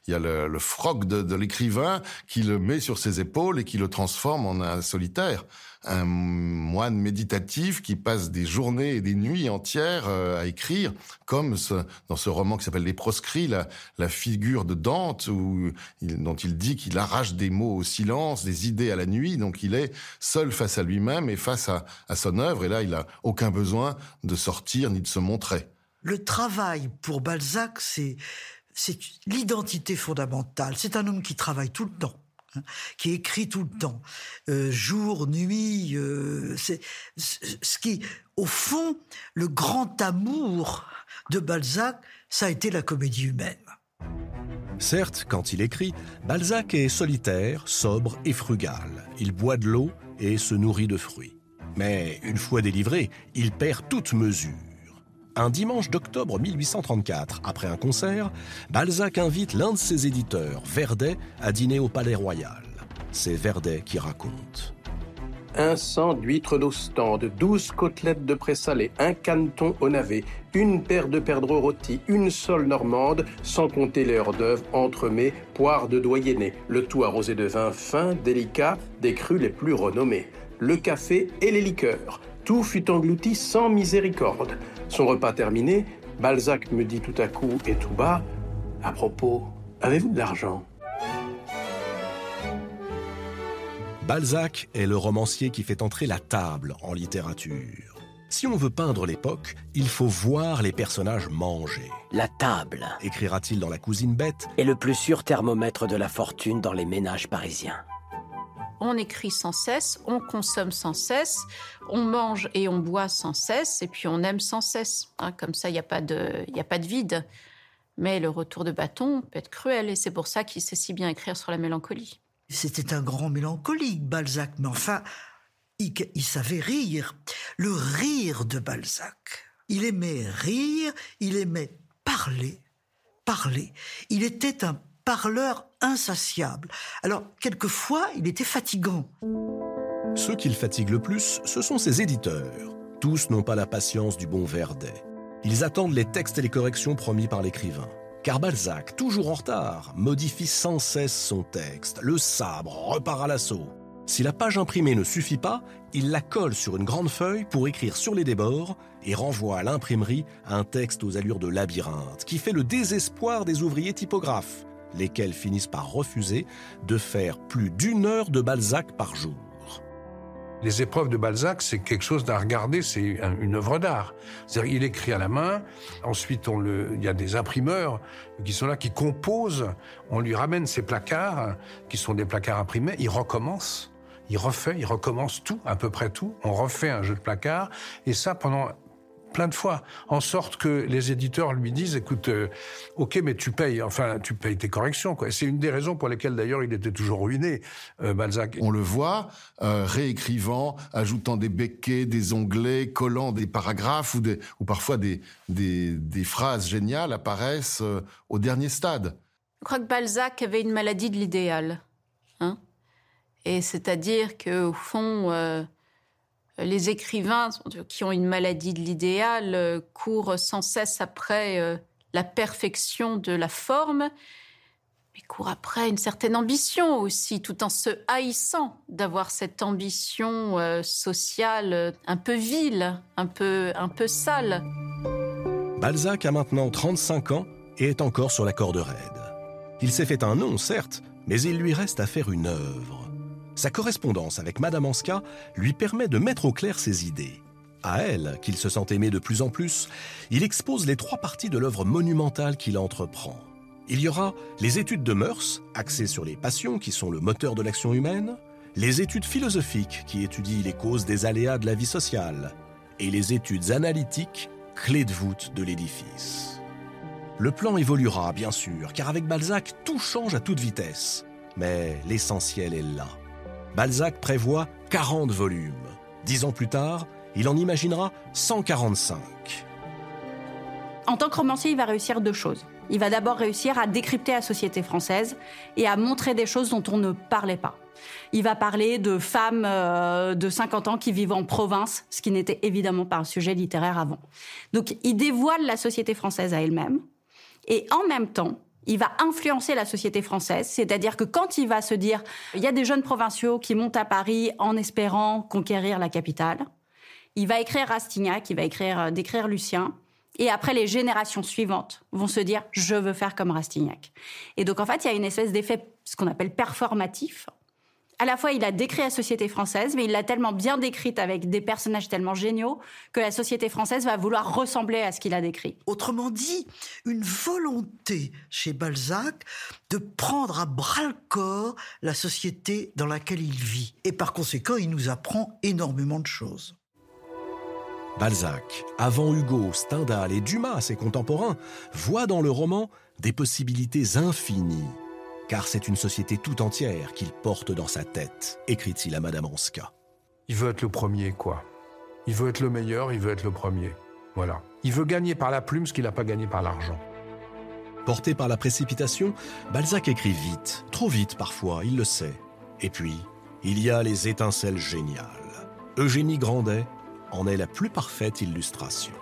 il y a le, froc de l'écrivain qui le met sur ses épaules et qui le transforme en un solitaire. Un moine méditatif qui passe des journées et des nuits entières euh, à écrire, comme dans ce roman qui s'appelle Les Proscrits, la, figure de Dante, dont il dit qu'il arrache des mots au silence, des idées à la nuit, donc il est seul face à lui-même et face à, à son œuvre, et là il a aucun besoin de sortir ni de se montrer. Le travail pour Balzac, c'est c'est l'identité fondamentale. C'est un homme qui travaille tout le temps. Hein, qui écrit tout le temps, euh, jour, nuit. Euh, c'est ce qui, au fond, le grand amour de Balzac, ça a été la comédie humaine. Certes, quand il écrit, Balzac est solitaire, sobre et frugal. Il boit de l'eau et se nourrit de fruits. Mais une fois délivré, il perd toute mesure. Un dimanche d'octobre 1834, après un concert, Balzac invite l'un de ses éditeurs, Verdet, à dîner au Palais Royal. C'est Verdet qui raconte. un sang d'huîtres d'Ostende, douze côtelettes de présalé, un caneton au navet, une paire de perdreaux rôtis, une sole normande, sans compter les hors d'œuvre, entremets, poires de doyenné, le tout arrosé de vin fin, délicat, des crus les plus renommés, le café et les liqueurs. Tout fut englouti sans miséricorde. Son repas terminé, Balzac me dit tout à coup et tout bas À propos, avez-vous de l'argent? Balzac est le romancier qui fait entrer la table en littérature. Si on veut peindre l'époque, il faut voir les personnages manger. La table Écrira-t-il dans La cousine bête? Est le plus sûr thermomètre de la fortune dans les ménages parisiens. On écrit sans cesse, on consomme sans cesse, on mange et on boit sans cesse, et puis on aime sans cesse. Hein, comme ça, il n'y a, pas de- a pas de vide. Mais le retour de bâton peut être cruel, et c'est pour ça qu'il sait si bien écrire sur la mélancolie. C'était un grand mélancolique, Balzac, mais enfin, il, il savait rire. Le rire de Balzac. Il aimait rire, il aimait parler, parler. Il était un parleur insatiable. Alors, quelquefois, il était fatigant. Ceux qui le fatiguent le plus, ce sont ses éditeurs. Tous n'ont pas la patience du bon Verdet. Ils attendent les textes et les corrections promis par l'écrivain. Car Balzac, toujours en retard, modifie sans cesse son texte. Le sabre repart à l'assaut. Si la page imprimée ne suffit pas, il la colle sur une grande feuille pour écrire sur les débords et renvoie à l'imprimerie un texte aux allures de labyrinthe qui fait le désespoir des ouvriers typographes, lesquels finissent par refuser de faire plus d'une heure de Balzac par jour. Les épreuves de Balzac, c'est quelque chose à regarder, c'est un- une œuvre d'art. Il écrit à la main, ensuite il y a des imprimeurs qui sont là, qui composent, on lui ramène ses placards, qui sont des placards imprimés, il recommence, il refait, il recommence tout, à peu près tout, on refait un jeu de placards, et ça pendant plein de fois, en sorte que les éditeurs lui disent, écoute, euh, ok, mais tu payes, enfin, tu payes tes corrections, quoi. C'est une des raisons pour lesquelles d'ailleurs il était toujours ruiné, euh, Balzac. On le voit euh, réécrivant, ajoutant des béquets, des onglets, collant des paragraphes ou, des, ou parfois des, des, des phrases géniales apparaissent euh, au dernier stade. Je crois que Balzac avait une maladie de l'idéal. Hein et c'est-à-dire qu'au fond, euh, les écrivains qui ont une maladie de l'idéal euh, courent sans cesse après euh, la perfection de la forme, mais courent après une certaine ambition aussi, tout en se haïssant d'avoir cette ambition euh, sociale un peu vile, un peu, un peu sale. Balzac a maintenant 35 ans et est encore sur la corde raide. Il s'est fait un nom, certes, mais il lui reste à faire une œuvre. Sa correspondance avec Madame Anska lui permet de mettre au clair ses idées. À elle, qu'il se sent aimé de plus en plus, il expose les trois parties de l'œuvre monumentale qu'il entreprend. Il y aura les études de mœurs, axées sur les passions qui sont le moteur de l'action humaine, les études philosophiques qui étudient les causes des aléas de la vie sociale, et les études analytiques, clé de voûte de l'édifice. Le plan évoluera, bien sûr, car avec Balzac, tout change à toute vitesse. Mais l'essentiel est là. Balzac prévoit 40 volumes. Dix ans plus tard, il en imaginera 145. En tant que romancier, il va réussir deux choses. Il va d'abord réussir à décrypter la société française et à montrer des choses dont on ne parlait pas. Il va parler de femmes euh, de 50 ans qui vivent en province, ce qui n'était évidemment pas un sujet littéraire avant. Donc il dévoile la société française à elle-même et en même temps, il va influencer la société française, c'est-à-dire que quand il va se dire il y a des jeunes provinciaux qui montent à Paris en espérant conquérir la capitale, il va écrire Rastignac, il va écrire euh, décrire Lucien et après, les générations suivantes vont se dire je veux faire comme Rastignac. Et donc, en fait, il y a une espèce d'effet, ce qu'on appelle performatif. À la fois, il a décrit la société française, mais il l'a tellement bien décrite avec des personnages tellement géniaux que la société française va vouloir ressembler à ce qu'il a décrit. Autrement dit, une volonté chez Balzac de prendre à bras le corps la société dans laquelle il vit. Et par conséquent, il nous apprend énormément de choses. Balzac, avant Hugo, Stendhal et Dumas, ses contemporains, voit dans le roman des possibilités infinies. Car c'est une société tout entière qu'il porte dans sa tête, écrit-il à Madame Anska. Il veut être le premier, quoi. Il veut être le meilleur, il veut être le premier. Voilà. Il veut gagner par la plume ce qu'il n'a pas gagné par l'argent. Porté par la précipitation, Balzac écrit vite, trop vite parfois, il le sait. Et puis, il y a les étincelles géniales. Eugénie Grandet en est la plus parfaite illustration.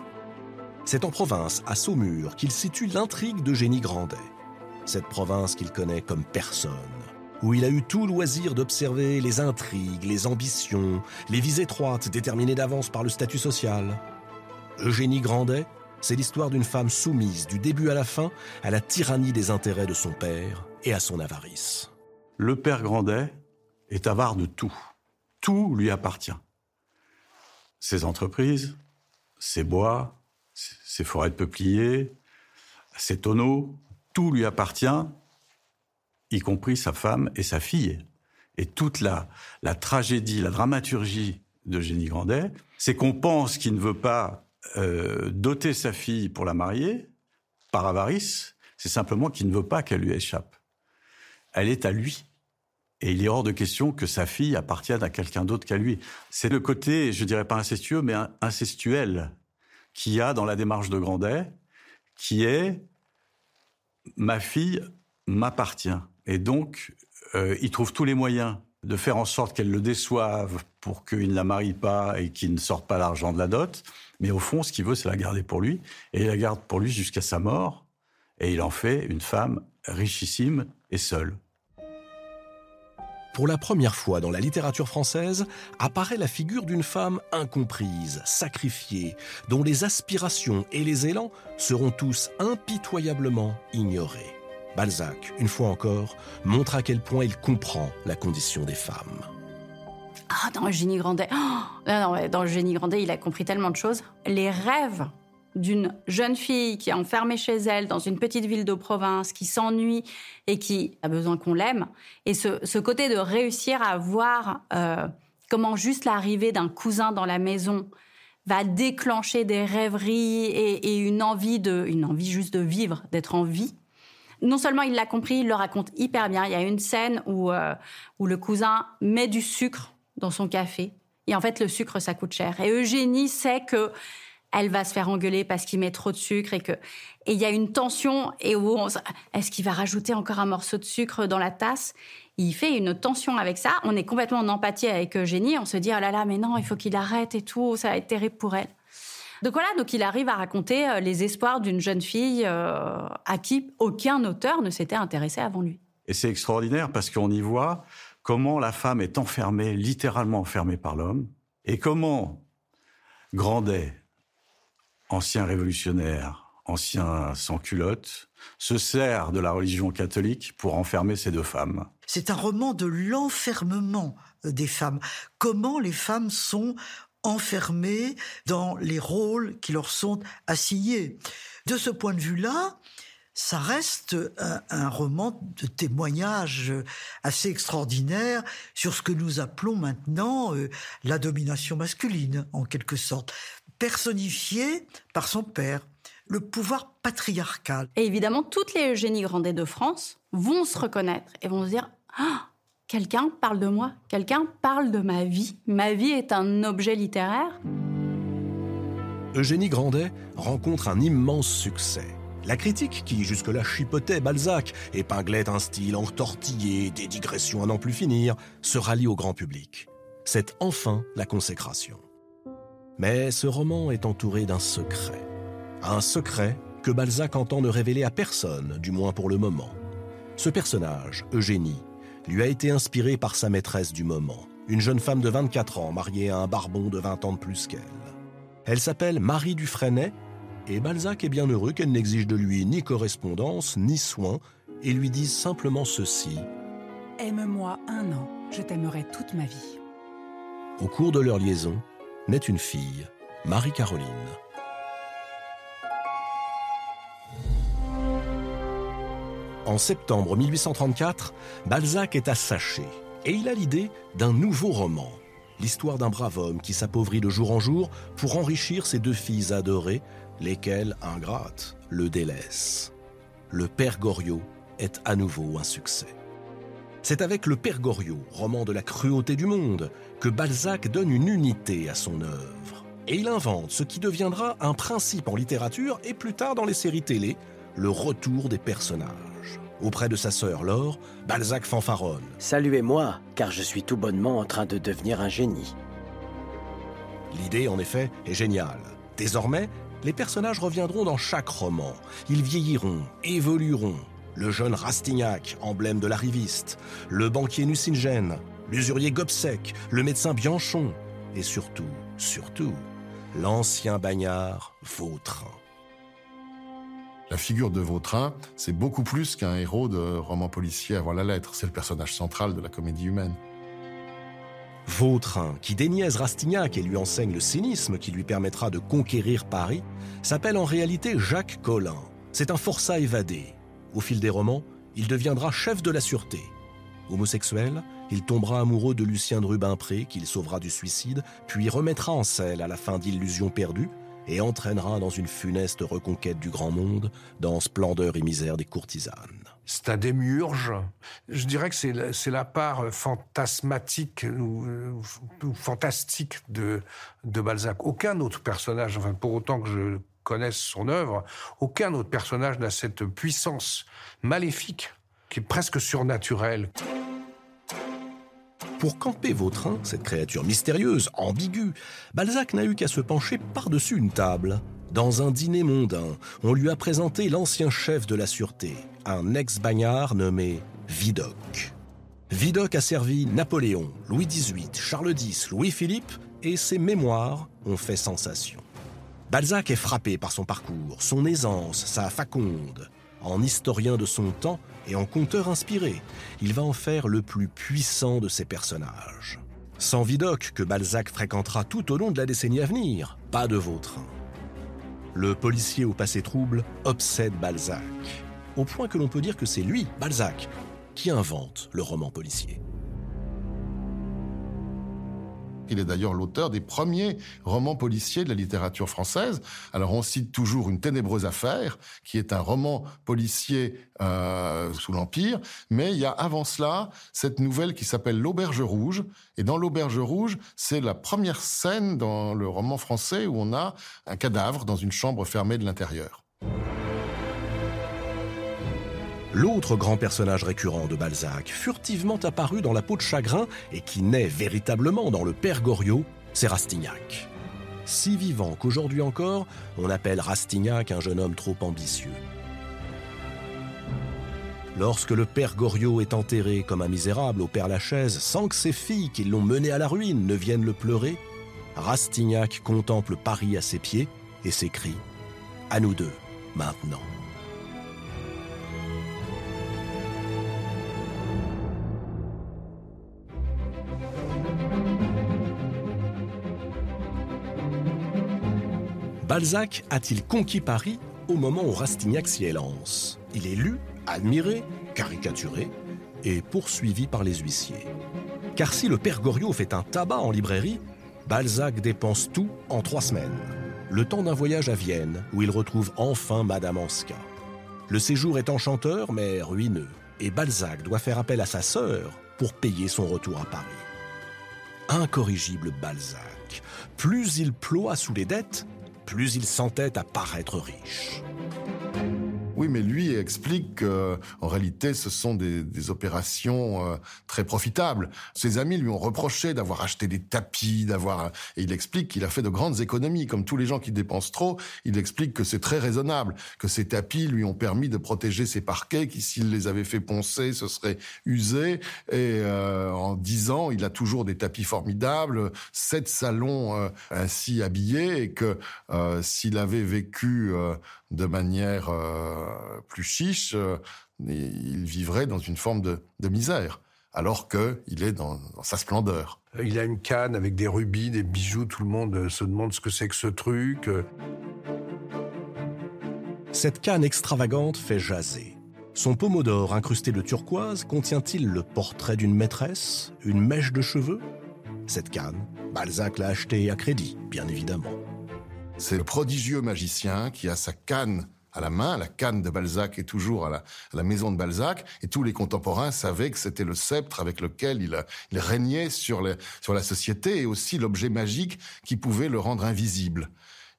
C'est en province, à Saumur, qu'il situe l'intrigue d'Eugénie Grandet. Cette province qu'il connaît comme personne, où il a eu tout loisir d'observer les intrigues, les ambitions, les vies étroites déterminées d'avance par le statut social. Eugénie Grandet, c'est l'histoire d'une femme soumise du début à la fin à la tyrannie des intérêts de son père et à son avarice. Le père Grandet est avare de tout. Tout lui appartient. Ses entreprises, ses bois, ses forêts de peupliers, ses tonneaux, tout lui appartient, y compris sa femme et sa fille. Et toute la, la tragédie, la dramaturgie de Génie Grandet, c'est qu'on pense qu'il ne veut pas euh, doter sa fille pour la marier par avarice, c'est simplement qu'il ne veut pas qu'elle lui échappe. Elle est à lui. Et il est hors de question que sa fille appartienne à quelqu'un d'autre qu'à lui. C'est le côté, je dirais pas incestueux, mais incestuel qu'il y a dans la démarche de Grandet, qui est ma fille m'appartient. Et donc, euh, il trouve tous les moyens de faire en sorte qu'elle le déçoive pour qu'il ne la marie pas et qu'il ne sorte pas l'argent de la dot. Mais au fond, ce qu'il veut, c'est la garder pour lui. Et il la garde pour lui jusqu'à sa mort. Et il en fait une femme richissime et seule. Pour la première fois dans la littérature française, apparaît la figure d'une femme incomprise, sacrifiée, dont les aspirations et les élans seront tous impitoyablement ignorés. Balzac, une fois encore, montre à quel point il comprend la condition des femmes. Ah, dans Génie Grandet, oh, non, dans Génie Grandet, il a compris tellement de choses. Les rêves d'une jeune fille qui est enfermée chez elle dans une petite ville de province, qui s'ennuie et qui a besoin qu'on l'aime. Et ce, côté de réussir à voir euh, comment juste l'arrivée d'un cousin dans la maison va déclencher des rêveries et, une envie de, une envie juste de vivre, d'être en vie. Non seulement il l'a compris, il le raconte hyper bien. Il y a une scène où, euh, où le cousin met du sucre dans son café. Et en fait, le sucre, ça coûte cher. Et Eugénie sait que elle va se faire engueuler parce qu'il met trop de sucre et que et il y a une tension et où est-ce qu'il va rajouter encore un morceau de sucre dans la tasse? Il fait une tension avec ça. On est complètement en empathie avec Eugénie. On se dit oh là là mais non il faut qu'il arrête et tout ça va être terrible pour elle. Donc voilà donc il arrive à raconter euh, les espoirs d'une jeune fille euh, à qui aucun auteur ne s'était intéressé avant lui. Et c'est extraordinaire parce qu'on y voit comment la femme est enfermée, littéralement enfermée par l'homme, et comment Grandet, ancien révolutionnaire, ancien sans-culotte, se sert de la religion catholique pour enfermer ces deux femmes. C'est un roman de l'enfermement des femmes. Comment les femmes sont enfermées dans les rôles qui leur sont assignés? De ce point de vue-là, ça reste un, roman de témoignage assez extraordinaire sur ce que nous appelons maintenant euh, la domination masculine, en quelque sorte personnifié par son père, le pouvoir patriarcal. Et évidemment, toutes les Eugénie Grandet de France vont se reconnaître et vont se dire ah, quelqu'un parle de moi, quelqu'un parle de ma vie. Ma vie est un objet littéraire. Eugénie Grandet rencontre un immense succès. La critique, qui jusque-là chipotait Balzac, épinglait un style entortillé, des digressions à n'en plus finir, se rallie au grand public. C'est enfin la consécration. Mais ce roman est entouré d'un secret. Un secret que Balzac entend ne révéler à personne, du moins pour le moment. Ce personnage, Eugénie, lui a été inspiré par sa maîtresse du moment, une jeune femme de 24 ans mariée à un barbon de 20 ans de plus qu'elle. Elle s'appelle Marie Dufresnay, et Balzac est bien heureux qu'elle n'exige de lui ni correspondance, ni soin, et lui dise simplement ceci. Aime-moi un an, je t'aimerai toute ma vie. Au cours de leur liaison, naît une fille, Marie-Caroline. En septembre 1834, Balzac est à Saché et il a l'idée d'un nouveau roman, l'histoire d'un brave homme qui s'appauvrit de jour en jour pour enrichir ses deux filles adorées, lesquelles, ingrates, le délaissent. Le Père Goriot est à nouveau un succès. C'est avec Le Père Goriot, roman de la cruauté du monde, que Balzac donne une unité à son œuvre. Et il invente ce qui deviendra un principe en littérature et plus tard dans les séries télé, le retour des personnages. Auprès de sa sœur Laure, Balzac fanfaronne. Saluez-moi, car je suis tout bonnement en train de devenir un génie. L'idée, en effet, est géniale. Désormais, les personnages reviendront dans chaque roman. Ils vieilliront, évolueront. Le jeune Rastignac, emblème de l'arriviste, le banquier Nucingen, l'usurier Gobseck, le médecin Bianchon, et surtout, surtout, l'ancien bagnard Vautrin. La figure de Vautrin, c'est beaucoup plus qu'un héros de roman policier avant la lettre. C'est le personnage central de la comédie humaine. Vautrin, qui déniaise Rastignac et lui enseigne le cynisme qui lui permettra de conquérir Paris, s'appelle en réalité Jacques Collin. C'est un forçat évadé. Au fil des romans, il deviendra chef de la sûreté. Homosexuel, il tombera amoureux de Lucien de Rubempré, qu'il sauvera du suicide, puis remettra en selle à la fin d'Illusions perdues, et entraînera dans une funeste reconquête du grand monde, dans splendeur et misère des courtisanes. C'est un démiurge. Je dirais que c'est la, part fantasmatique ou, fantastique de, de Balzac. Aucun autre personnage, enfin pour autant que je connaisse son œuvre, aucun autre personnage n'a cette puissance maléfique qui est presque surnaturelle. Pour camper Vautrin, cette créature mystérieuse, ambiguë, Balzac n'a eu qu'à se pencher par-dessus une table. Dans un dîner mondain, on lui a présenté l'ancien chef de la sûreté, un ex-bagnard nommé Vidocq. Vidocq a servi Napoléon, Louis XVIII, Charles X, Louis-Philippe, et ses mémoires ont fait sensation. Balzac est frappé par son parcours, son aisance, sa faconde. En historien de son temps et en conteur inspiré, il va en faire le plus puissant de ses personnages. Sans Vidocq, que Balzac fréquentera tout au long de la décennie à venir, pas de Vautrin. Le policier au passé trouble obsède Balzac, au point que l'on peut dire que c'est lui, Balzac, qui invente le roman policier. Il est d'ailleurs l'auteur des premiers romans policiers de la littérature française. Alors on cite toujours Une ténébreuse affaire, qui est un roman policier euh, sous l'Empire, mais il y a avant cela cette nouvelle qui s'appelle L'Auberge rouge. Et dans L'Auberge rouge, c'est la première scène dans le roman français où on a un cadavre dans une chambre fermée de l'intérieur. L'autre grand personnage récurrent de Balzac, furtivement apparu dans La peau de chagrin et qui naît véritablement dans le Père Goriot, c'est Rastignac. Si vivant qu'aujourd'hui encore, on appelle Rastignac un jeune homme trop ambitieux. Lorsque le père Goriot est enterré comme un misérable au Père Lachaise, sans que ses filles qui l'ont mené à la ruine ne viennent le pleurer, Rastignac contemple Paris à ses pieds et s'écrie À nous deux, maintenant. Balzac a-t-il conquis Paris au moment où Rastignac s'y élance? Il est lu, admiré, caricaturé et poursuivi par les huissiers. Car si le père Goriot fait un tabac en librairie, Balzac dépense tout en trois semaines. Le temps d'un voyage à Vienne, où il retrouve enfin Madame Anska. Le séjour est enchanteur, mais ruineux, et Balzac doit faire appel à sa sœur pour payer son retour à Paris. Incorrigible Balzac. Plus il ploie sous les dettes, plus il s'entête à paraître riche. Oui, mais lui explique qu'en réalité, ce sont des, des opérations euh, très profitables. Ses amis lui ont reproché d'avoir acheté des tapis, d'avoir... Et il explique qu'il a fait de grandes économies. Comme tous les gens qui dépensent trop, il explique que c'est très raisonnable, que ces tapis lui ont permis de protéger ses parquets, qui s'il les avait fait poncer, ce serait usé. Et euh, en dix ans, il a toujours des tapis formidables, sept salons euh, ainsi habillés, et que euh, s'il avait vécu euh, de manière euh, plus chiche, euh, il vivrait dans une forme de, de misère, alors qu'il est dans, dans, sa splendeur. Il a une canne avec des rubis, des bijoux, tout le monde se demande ce que c'est que ce truc. Cette canne extravagante fait jaser. Son pommeau d'or incrusté de turquoise contient-il le portrait d'une maîtresse, une mèche de cheveux? Cette canne, Balzac l'a achetée à crédit, bien évidemment. C'est le prodigieux magicien qui a sa canne à la main. La canne de Balzac est toujours à la, maison de Balzac. Et tous les contemporains savaient que c'était le sceptre avec lequel il, régnait sur la société et aussi l'objet magique qui pouvait le rendre invisible.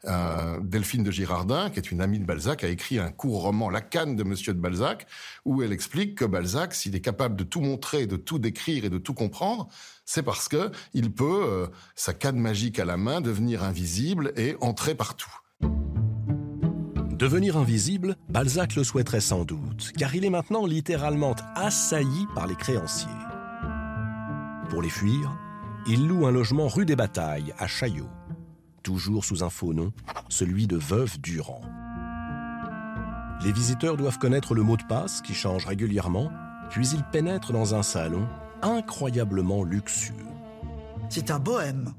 Euh, Delphine de Girardin, qui est une amie de Balzac, a écrit un court roman, La canne de Monsieur de Balzac, où elle explique que Balzac, s'il est capable de tout montrer, de tout décrire et de tout comprendre, c'est parce que il peut, euh, sa canne magique à la main, devenir invisible et entrer partout. Devenir invisible, Balzac le souhaiterait sans doute, car il est maintenant littéralement assailli par les créanciers. Pour les fuir, il loue un logement rue des Batailles, à Chaillot, toujours sous un faux nom, celui de Veuve Durand. Les visiteurs doivent connaître le mot de passe qui change régulièrement, puis ils pénètrent dans un salon incroyablement luxueux. C'est un bohème.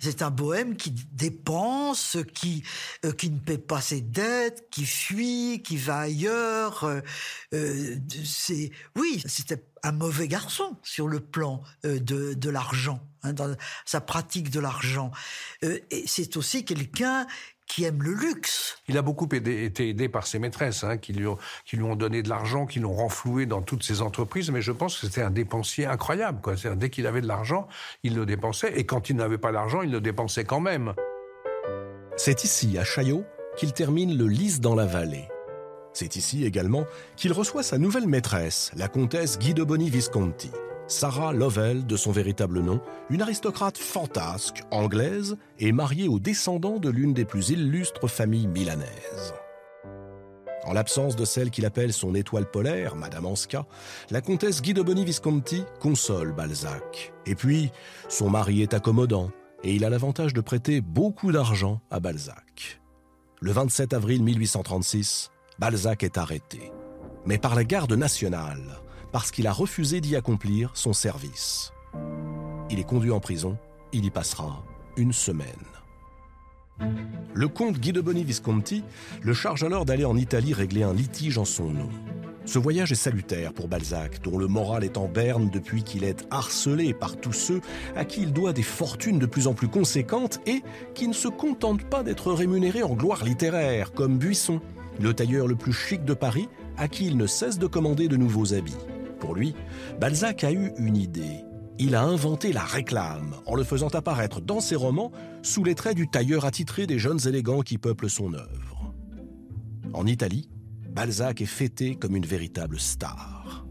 C'est un bohème qui dépense, qui euh, qui ne paie pas ses dettes, qui fuit, qui va ailleurs. Euh, euh, c'est oui, c'était un mauvais garçon sur le plan de, de l'argent, hein, dans sa pratique de l'argent. et c'est aussi quelqu'un qui aime le luxe. Il a beaucoup été aidé par ses maîtresses, hein, qui, lui ont, qui lui ont donné de l'argent, qui l'ont renfloué dans toutes ses entreprises, mais je pense que c'était un dépensier incroyable. Quoi. Dès qu'il avait de l'argent, il le dépensait, et quand il n'avait pas d'argent, il le dépensait quand même. C'est ici, à Chaillot, qu'il termine le Lys dans la vallée. C'est ici également qu'il reçoit sa nouvelle maîtresse, la comtesse Guy de Boni Visconti. Sarah Lovell, de son véritable nom, une aristocrate fantasque, anglaise, et mariée au descendant de l'une des plus illustres familles milanaises. En l'absence de celle qu'il appelle son étoile polaire, Madame Anska, la comtesse Guidoboni Visconti console Balzac. Et puis, son mari est accommodant, et il a l'avantage de prêter beaucoup d'argent à Balzac. Le 27 avril 1836, Balzac est arrêté. Mais par la garde nationale, parce qu'il a refusé d'y accomplir son service. Il est conduit en prison, il y passera une semaine. Le comte Guido Boni Visconti le charge alors d'aller en Italie régler un litige en son nom. Ce voyage est salutaire pour Balzac, dont le moral est en berne depuis qu'il est harcelé par tous ceux à qui il doit des fortunes de plus en plus conséquentes et qui ne se contentent pas d'être rémunérés en gloire littéraire, comme Buisson, le tailleur le plus chic de Paris, à qui il ne cesse de commander de nouveaux habits. Pour lui, Balzac a eu une idée. Il a inventé la réclame en le faisant apparaître dans ses romans sous les traits du tailleur attitré des jeunes élégants qui peuplent son œuvre. En Italie, Balzac est fêté comme une véritable star.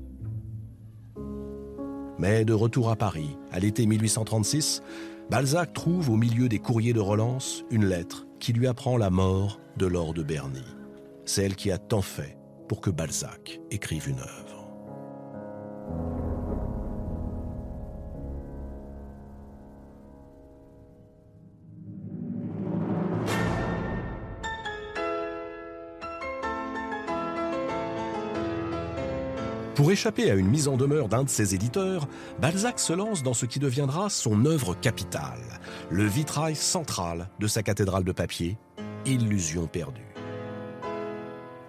Mais de retour à Paris, à l'été 1836, Balzac trouve au milieu des courriers de relance une lettre qui lui apprend la mort de Lord de celle qui a tant fait pour que Balzac écrive une œuvre. Pour échapper à une mise en demeure d'un de ses éditeurs, Balzac se lance dans ce qui deviendra son œuvre capitale, le vitrail central de sa cathédrale de papier, Illusion perdue.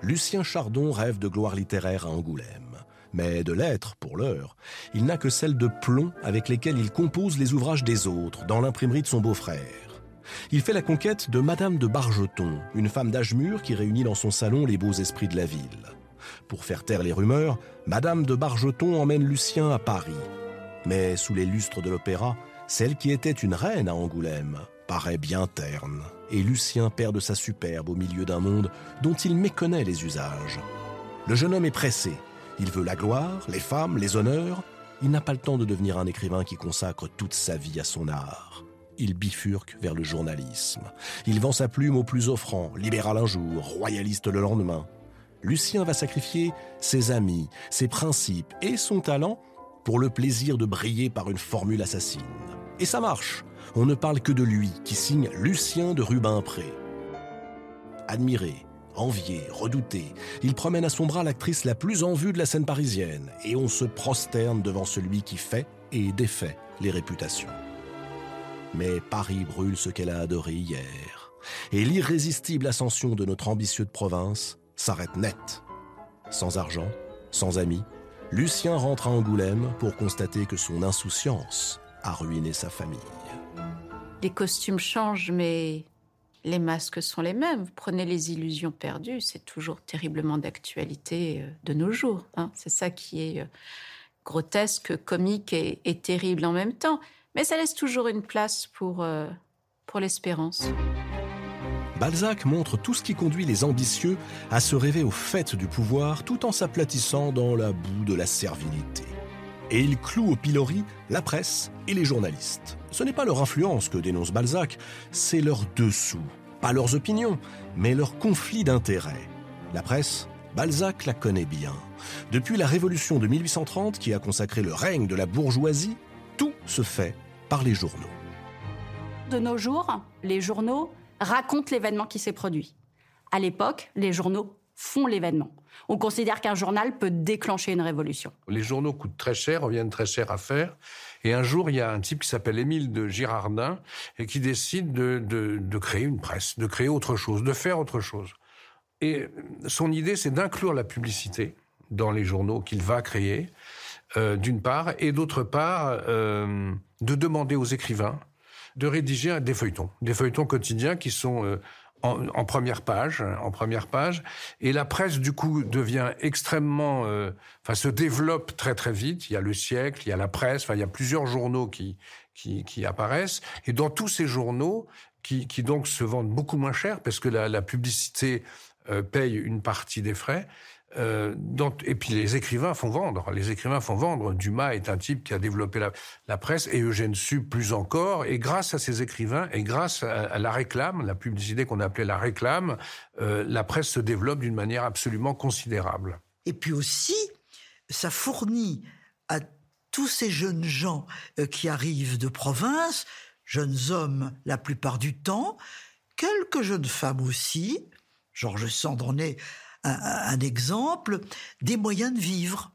Lucien Chardon rêve de gloire littéraire à Angoulême, mais de lettres, pour l'heure, il n'a que celles de plomb avec lesquelles il compose les ouvrages des autres dans l'imprimerie de son beau-frère. Il fait la conquête de Madame de Bargeton, une femme d'âge mûr qui réunit dans son salon les beaux esprits de la ville. Pour faire taire les rumeurs, Madame de Bargeton emmène Lucien à Paris. Mais sous les lustres de l'opéra, celle qui était une reine à Angoulême paraît bien terne, et Lucien perd de sa superbe au milieu d'un monde dont il méconnaît les usages. Le jeune homme est pressé. Il veut la gloire, les femmes, les honneurs. Il n'a pas le temps de devenir un écrivain qui consacre toute sa vie à son art. Il bifurque vers le journalisme. Il vend sa plume au plus offrant, libéral un jour, royaliste le lendemain. Lucien va sacrifier ses amis, ses principes et son talent pour le plaisir de briller par une formule assassine. Et ça marche. On ne parle que de lui, qui signe Lucien de Rubempré. Admiré, envié, redouté, il promène à son bras l'actrice la plus en vue de la scène parisienne, et on se prosterne devant celui qui fait et défait les réputations. Mais Paris brûle ce qu'elle a adoré hier, et l'irrésistible ascension de notre ambitieux de province s'arrête net. Sans argent, sans amis, Lucien rentre à Angoulême pour constater que son insouciance a ruiné sa famille. Les costumes changent, mais les masques sont les mêmes. Vous prenez les illusions perdues, c'est toujours terriblement d'actualité euh, de nos jours. Hein. C'est ça qui est euh, grotesque, comique et, terrible en même temps. Mais ça laisse toujours une place pour, euh, pour l'espérance. Balzac montre tout ce qui conduit les ambitieux à se rêver au fait du pouvoir tout en s'aplatissant dans la boue de la servilité. Et il cloue au pilori la presse et les journalistes. Ce n'est pas leur influence que dénonce Balzac, c'est leur dessous. Pas leurs opinions, mais leur conflit d'intérêts. La presse, Balzac la connaît bien. Depuis la Révolution de 1830 qui a consacré le règne de la bourgeoisie, tout se fait par les journaux. De nos jours, les journaux racontent l'événement qui s'est produit. À l'époque, les journaux font l'événement. On considère qu'un journal peut déclencher une révolution. Les journaux coûtent très cher, reviennent très cher à faire. Et un jour, il y a un type qui s'appelle Émile de Girardin et qui décide de, créer une presse, de créer autre chose, de faire autre chose. Et son idée, c'est d'inclure la publicité dans les journaux qu'il va créer, euh, d'une part, et d'autre part, euh, de demander aux écrivains de rédiger des feuilletons, des feuilletons quotidiens qui sont euh, en, en, première page, en première page, et la presse du coup devient extrêmement, enfin se développe très très vite. Il y a le siècle, il y a la presse, enfin il y a plusieurs journaux qui qui, qui apparaissent, et dans tous ces journaux qui, qui donc se vendent beaucoup moins cher parce que la, la publicité euh, paye une partie des frais. Euh, et puis les écrivains font vendre. Les écrivains font vendre. Dumas est un type qui a développé la, presse et Eugène Sue plus encore. Et grâce à ces écrivains et grâce à, la réclame, la publicité qu'on appelait la réclame, euh, la presse se développe d'une manière absolument considérable. Et puis aussi, ça fournit à tous ces jeunes gens qui arrivent de province, jeunes hommes la plupart du temps, quelques jeunes femmes aussi, Georges Sand en est un, exemple, des moyens de vivre.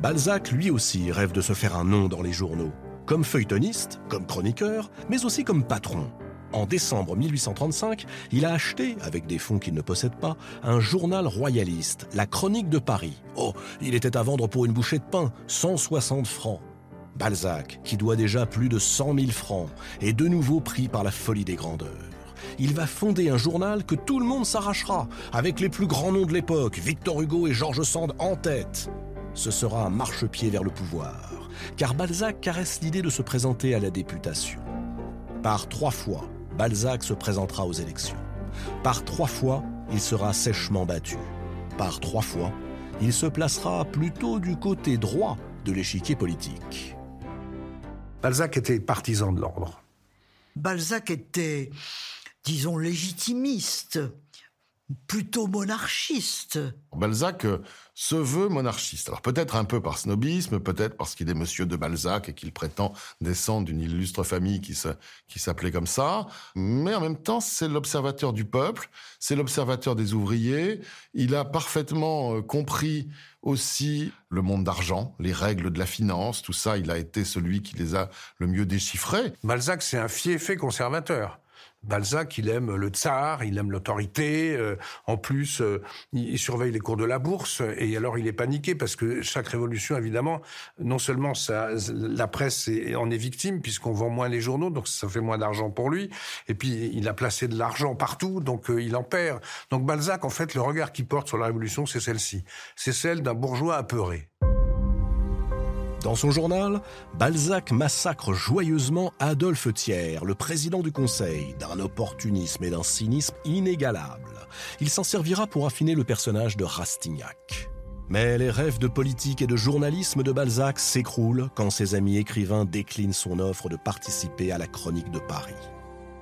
Balzac, lui aussi, rêve de se faire un nom dans les journaux, comme feuilletoniste, comme chroniqueur, mais aussi comme patron. En décembre 1835, il a acheté, avec des fonds qu'il ne possède pas, un journal royaliste, La Chronique de Paris. Oh, il était à vendre pour une bouchée de pain, 160 francs. Balzac, qui doit déjà plus de 100 000 francs, est de nouveau pris par la folie des grandeurs il va fonder un journal que tout le monde s'arrachera, avec les plus grands noms de l'époque, Victor Hugo et George Sand en tête. Ce sera un marchepied vers le pouvoir, car Balzac caresse l'idée de se présenter à la députation. Par trois fois, Balzac se présentera aux élections. Par trois fois, il sera sèchement battu. Par trois fois, il se placera plutôt du côté droit de l'échiquier politique. Balzac était partisan de l'ordre. Balzac était disons, légitimiste, plutôt monarchiste. Balzac euh, se veut monarchiste. Alors peut-être un peu par snobisme, peut-être parce qu'il est monsieur de Balzac et qu'il prétend descendre d'une illustre famille qui, qui s'appelait comme ça. Mais en même temps, c'est l'observateur du peuple, c'est l'observateur des ouvriers. Il a parfaitement euh, compris aussi le monde d'argent, les règles de la finance, tout ça, il a été celui qui les a le mieux déchiffrés. Balzac, c'est un fiefé conservateur. Balzac, il aime le tsar, il aime l'autorité. Euh, en plus, euh, il, surveille les cours de la bourse. Et alors, il est paniqué parce que chaque révolution, évidemment, non seulement ça, la presse en est victime puisqu'on vend moins les journaux, donc ça fait moins d'argent pour lui. Et puis, il a placé de l'argent partout, donc euh, il en perd. Donc Balzac, en fait, le regard qu'il porte sur la révolution, c'est celle-ci. C'est celle d'un bourgeois apeuré. Dans son journal, Balzac massacre joyeusement Adolphe Thiers, le président du Conseil, d'un opportunisme et d'un cynisme inégalables. Il s'en servira pour affiner le personnage de Rastignac. Mais les rêves de politique et de journalisme de Balzac s'écroulent quand ses amis écrivains déclinent son offre de participer à la chronique de Paris.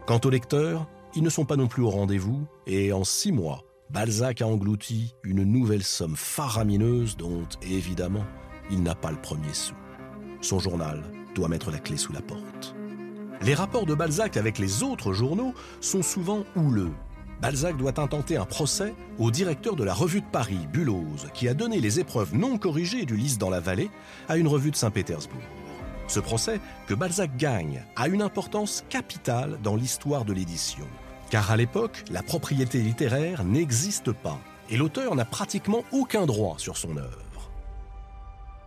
Quant aux lecteurs, ils ne sont pas non plus au rendez-vous, et en six mois, Balzac a englouti une nouvelle somme faramineuse dont, évidemment, il n'a pas le premier sou. Son journal doit mettre la clé sous la porte. Les rapports de Balzac avec les autres journaux sont souvent houleux. Balzac doit intenter un procès au directeur de la revue de Paris, Bulloz, qui a donné les épreuves non corrigées du Lys dans la vallée à une revue de Saint-Pétersbourg. Ce procès, que Balzac gagne, a une importance capitale dans l'histoire de l'édition. Car à l'époque, la propriété littéraire n'existe pas et l'auteur n'a pratiquement aucun droit sur son œuvre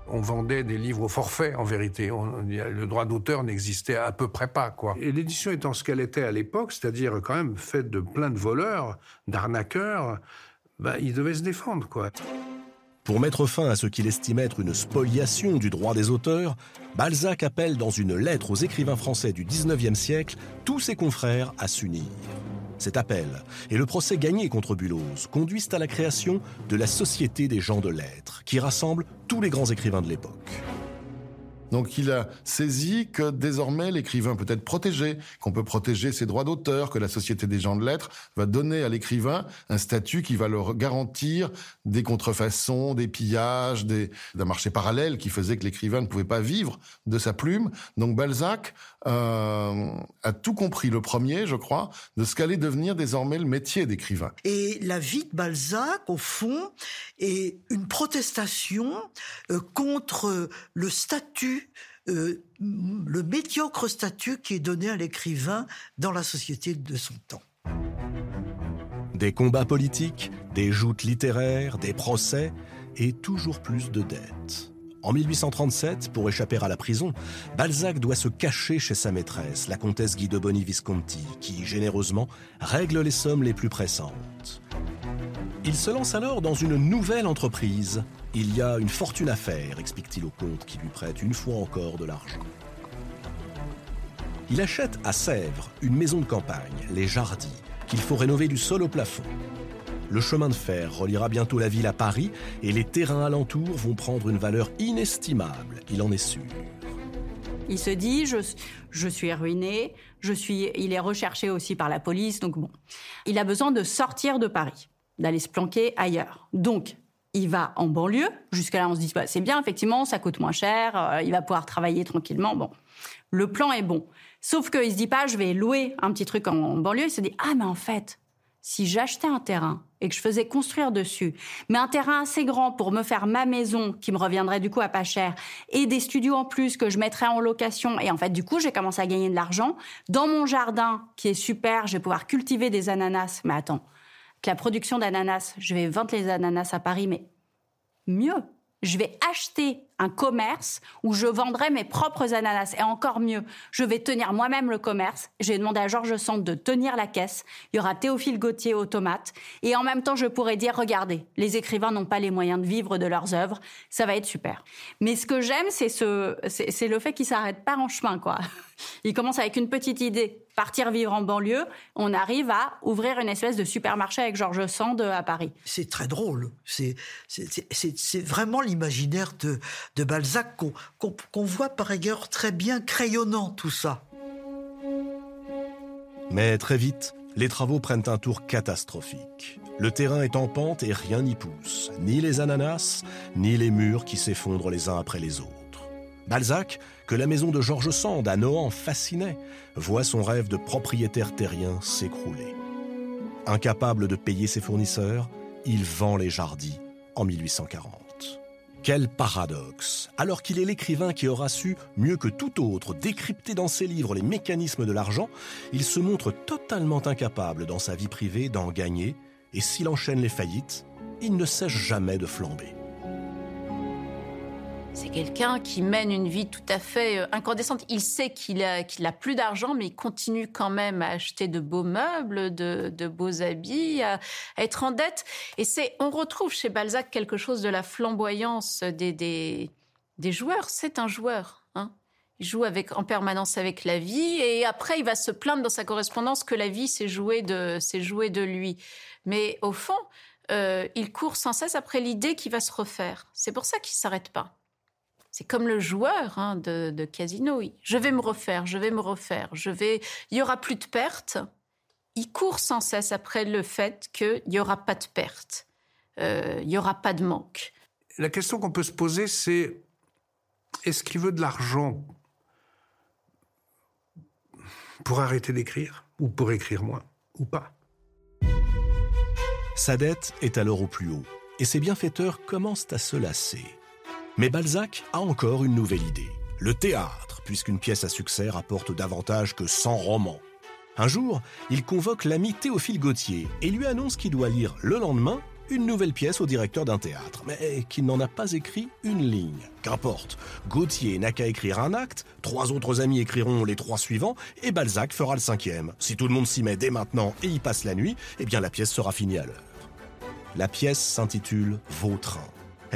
on vendait des livres au forfait, en vérité. le droit d'auteur n'existait à peu près pas, quoi. Et l'édition étant ce qu'elle était à l'époque, c'est-à-dire quand même faite de plein de voleurs, d'arnaqueurs, bah, il devait se défendre, quoi. Pour mettre fin à ce qu'il estime être une spoliation du droit des auteurs, Balzac appelle dans une lettre aux écrivains français du XIXe siècle tous ses confrères à s'unir. Cet appel et le procès gagné contre Bulloz conduisent à la création de la Société des gens de lettres, qui rassemble tous les grands écrivains de l'époque. Donc il a saisi que désormais l'écrivain peut être protégé, qu'on peut protéger ses droits d'auteur, que la Société des gens de lettres va donner à l'écrivain un statut qui va leur garantir des contrefaçons, des pillages, d'un marché parallèle qui faisait que l'écrivain ne pouvait pas vivre de sa plume. Donc Balzac euh, a tout compris, le premier, je crois, de ce qu'allait devenir désormais le métier d'écrivain. Et la vie de Balzac, au fond, est une protestation euh, contre le statut euh, le médiocre statut qui est donné à l'écrivain dans la société de son temps. Des combats politiques, des joutes littéraires, des procès et toujours plus de dettes. En 1837, pour échapper à la prison, Balzac doit se cacher chez sa maîtresse, la comtesse Guidoboni Visconti, qui généreusement règle les sommes les plus pressantes. Il se lance alors dans une nouvelle entreprise. Il y a une fortune à faire, explique-t-il au comte qui lui prête une fois encore de l'argent. Il achète à Sèvres une maison de campagne, les Jardis, qu'il faut rénover du sol au plafond. Le chemin de fer reliera bientôt la ville à Paris et les terrains alentours vont prendre une valeur inestimable, il en est sûr. Il se dit, je, je suis ruiné, je suis, il est recherché aussi par la police, donc bon. Il a besoin de sortir de Paris, d'aller se planquer ailleurs. Donc, il va en banlieue. Jusqu'à là, on se dit, bah, c'est bien, effectivement, ça coûte moins cher, euh, il va pouvoir travailler tranquillement. Bon, le plan est bon. Sauf qu'il se dit pas, je vais louer un petit truc en banlieue. Il se dit, ah, mais en fait, si j'achetais un terrain et que je faisais construire dessus, mais un terrain assez grand pour me faire ma maison, qui me reviendrait du coup à pas cher, et des studios en plus que je mettrais en location, et en fait du coup j'ai commencé à gagner de l'argent, dans mon jardin qui est super, je vais pouvoir cultiver des ananas, mais attends, que la production d'ananas, je vais vendre les ananas à Paris, mais mieux, je vais acheter un commerce où je vendrai mes propres ananas. Et encore mieux, je vais tenir moi-même le commerce. J'ai demandé à Georges Sand de tenir la caisse. Il y aura Théophile Gauthier aux tomates. Et en même temps, je pourrais dire, regardez, les écrivains n'ont pas les moyens de vivre de leurs œuvres. Ça va être super. Mais ce que j'aime, c'est ce, c'est le fait qu'il s'arrête pas en chemin, quoi. Il commence avec une petite idée, partir vivre en banlieue. On arrive à ouvrir une espèce de supermarché avec Georges Sand à Paris. C'est très drôle. C'est vraiment l'imaginaire de, de Balzac qu'on voit par ailleurs très bien crayonnant tout ça. Mais très vite, les travaux prennent un tour catastrophique. Le terrain est en pente et rien n'y pousse, ni les ananas, ni les murs qui s'effondrent les uns après les autres. Balzac, que la maison de Georges Sand à Nohant fascinait, voit son rêve de propriétaire terrien s'écrouler. Incapable de payer ses fournisseurs, il vend les jardins en 1840. Quel paradoxe Alors qu'il est l'écrivain qui aura su, mieux que tout autre, décrypter dans ses livres les mécanismes de l'argent, il se montre totalement incapable dans sa vie privée d'en gagner, et s'il enchaîne les faillites, il ne sèche jamais de flamber. C'est quelqu'un qui mène une vie tout à fait euh, incandescente. Il sait qu'il a, a plus d'argent, mais il continue quand même à acheter de beaux meubles, de, beaux habits, à, être en dette. Et c'est, on retrouve chez Balzac quelque chose de la flamboyance des, des, joueurs. C'est un joueur. Hein. Il joue avec, en permanence avec la vie et après il va se plaindre dans sa correspondance que la vie s'est jouée de, jouée de lui. Mais au fond, euh, il court sans cesse après l'idée qui va se refaire. C'est pour ça qu'il s'arrête pas. C'est comme le joueur hein, de, casino. Je vais me refaire, je vais me refaire, je vais. Il y aura plus de pertes. Il court sans cesse après le fait qu'il n'y aura pas de pertes, euh, il n'y aura pas de manque. La question qu'on peut se poser, c'est est-ce qu'il veut de l'argent pour arrêter d'écrire ou pour écrire moins ou pas? Sa dette est alors au plus haut et ses bienfaiteurs commencent à se lasser. Mais Balzac a encore une nouvelle idée. Le théâtre, puisqu'une pièce à succès rapporte davantage que 100 romans. Un jour, il convoque l'ami Théophile Gautier et lui annonce qu'il doit lire le lendemain une nouvelle pièce au directeur d'un théâtre, mais qu'il n'en a pas écrit une ligne. Qu'importe, Gautier n'a qu'à écrire un acte, trois autres amis écriront les trois suivants, et Balzac fera le cinquième. Si tout le monde s'y met dès maintenant et y passe la nuit, eh bien la pièce sera finie à l'heure. La pièce s'intitule Vautrin.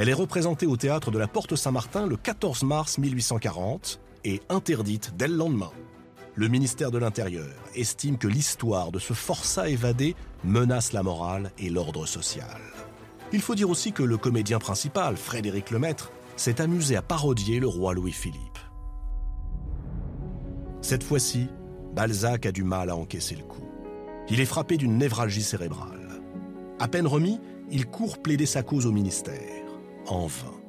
Elle est représentée au théâtre de la Porte Saint-Martin le 14 mars 1840 et interdite dès le lendemain. le ministère de l'Intérieur estime que l'histoire de ce forçat évadé menace la morale et l'ordre social. Il faut dire aussi que le comédien principal, Frédéric Lemaître, s'est amusé à parodier le roi Louis-Philippe. Cette fois-ci, Balzac a du mal à encaisser le coup. Il est frappé d'une névralgie cérébrale. À peine remis, il court plaider sa cause au ministère. En vain.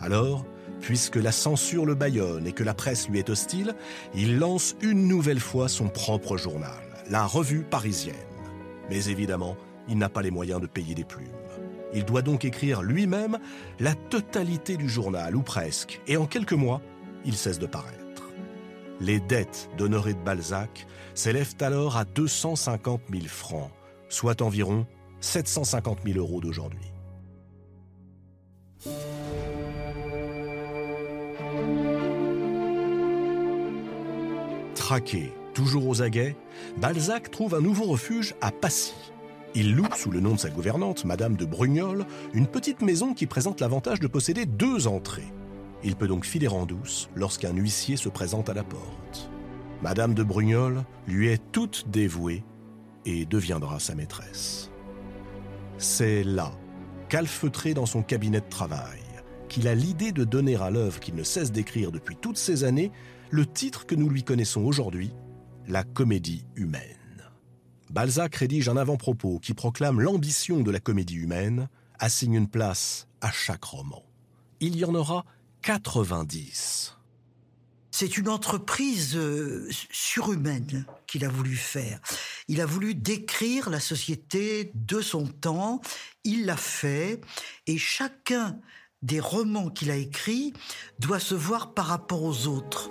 Alors, puisque la censure le bâillonne et que la presse lui est hostile, il lance une nouvelle fois son propre journal, la Revue parisienne. Mais évidemment, il n'a pas les moyens de payer des plumes. Il doit donc écrire lui-même la totalité du journal, ou presque, et en quelques mois, il cesse de paraître. Les dettes d'Honoré de Balzac s'élèvent alors à 250 000 francs, soit environ 750 000 euros d'aujourd'hui. Traqué, toujours aux aguets, Balzac trouve un nouveau refuge à Passy. Il loue, sous le nom de sa gouvernante, Madame de Brugnol, une petite maison qui présente l'avantage de posséder deux entrées. Il peut donc filer en douce lorsqu'un huissier se présente à la porte. Madame de Brugnol lui est toute dévouée et deviendra sa maîtresse. C'est là, calfeutré dans son cabinet de travail, qu'il a l'idée de donner à l'œuvre qu'il ne cesse d'écrire depuis toutes ces années le titre que nous lui connaissons aujourd'hui, la comédie humaine. Balzac rédige un avant-propos qui proclame l'ambition de la comédie humaine, assigne une place à chaque roman. Il y en aura 90. C'est une entreprise euh, surhumaine qu'il a voulu faire. Il a voulu décrire la société de son temps, il l'a fait, et chacun des romans qu'il a écrits doit se voir par rapport aux autres.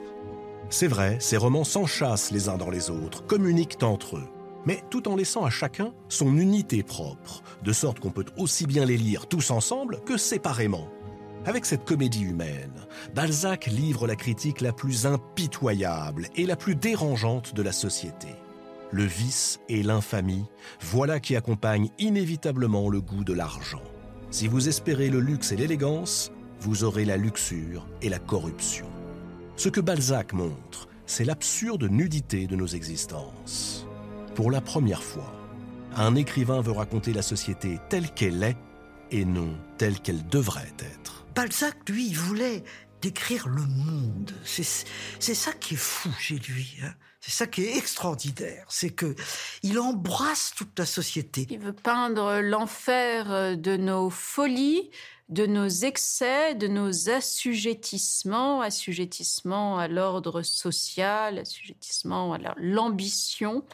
C'est vrai, ces romans s'enchassent les uns dans les autres, communiquent entre eux, mais tout en laissant à chacun son unité propre, de sorte qu'on peut aussi bien les lire tous ensemble que séparément. Avec cette comédie humaine, Balzac livre la critique la plus impitoyable et la plus dérangeante de la société. Le vice et l'infamie, voilà qui accompagnent inévitablement le goût de l'argent. Si vous espérez le luxe et l'élégance, vous aurez la luxure et la corruption. Ce que Balzac montre, c'est l'absurde nudité de nos existences. Pour la première fois, un écrivain veut raconter la société telle qu'elle est et non telle qu'elle devrait être. Balzac, lui, il voulait décrire le monde. C'est ça qui est fou chez lui. Hein. C'est ça qui est extraordinaire, c'est que il embrasse toute la société. Il veut peindre l'enfer de nos folies, de nos excès, de nos assujettissements, assujettissements à l'ordre social, assujettissement à l'ambition,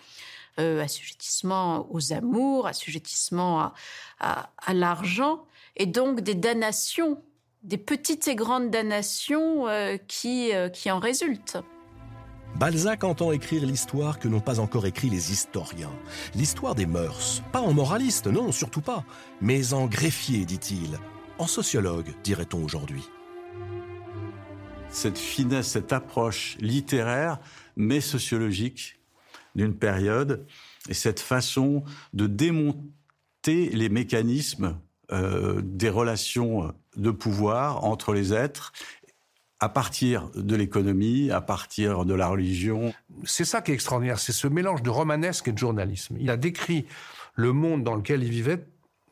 euh, assujettissement aux amours, assujettissement à, l'argent, et donc des damnations, des petites et grandes damnations euh, qui, euh, qui en résultent. Balzac entend écrire l'histoire que n'ont pas encore écrit les historiens. L'histoire des mœurs. Pas en moraliste, non, surtout pas. Mais en greffier, dit-il, en sociologue, dirait-on aujourd'hui. Cette finesse, cette approche littéraire, mais sociologique d'une période, et cette façon de démonter les mécanismes euh, des relations de pouvoir entre les êtres à partir de l'économie, à partir de la religion. C'est ça qui est extraordinaire, c'est ce mélange de romanesque et de journalisme. Il a décrit le monde dans lequel il vivait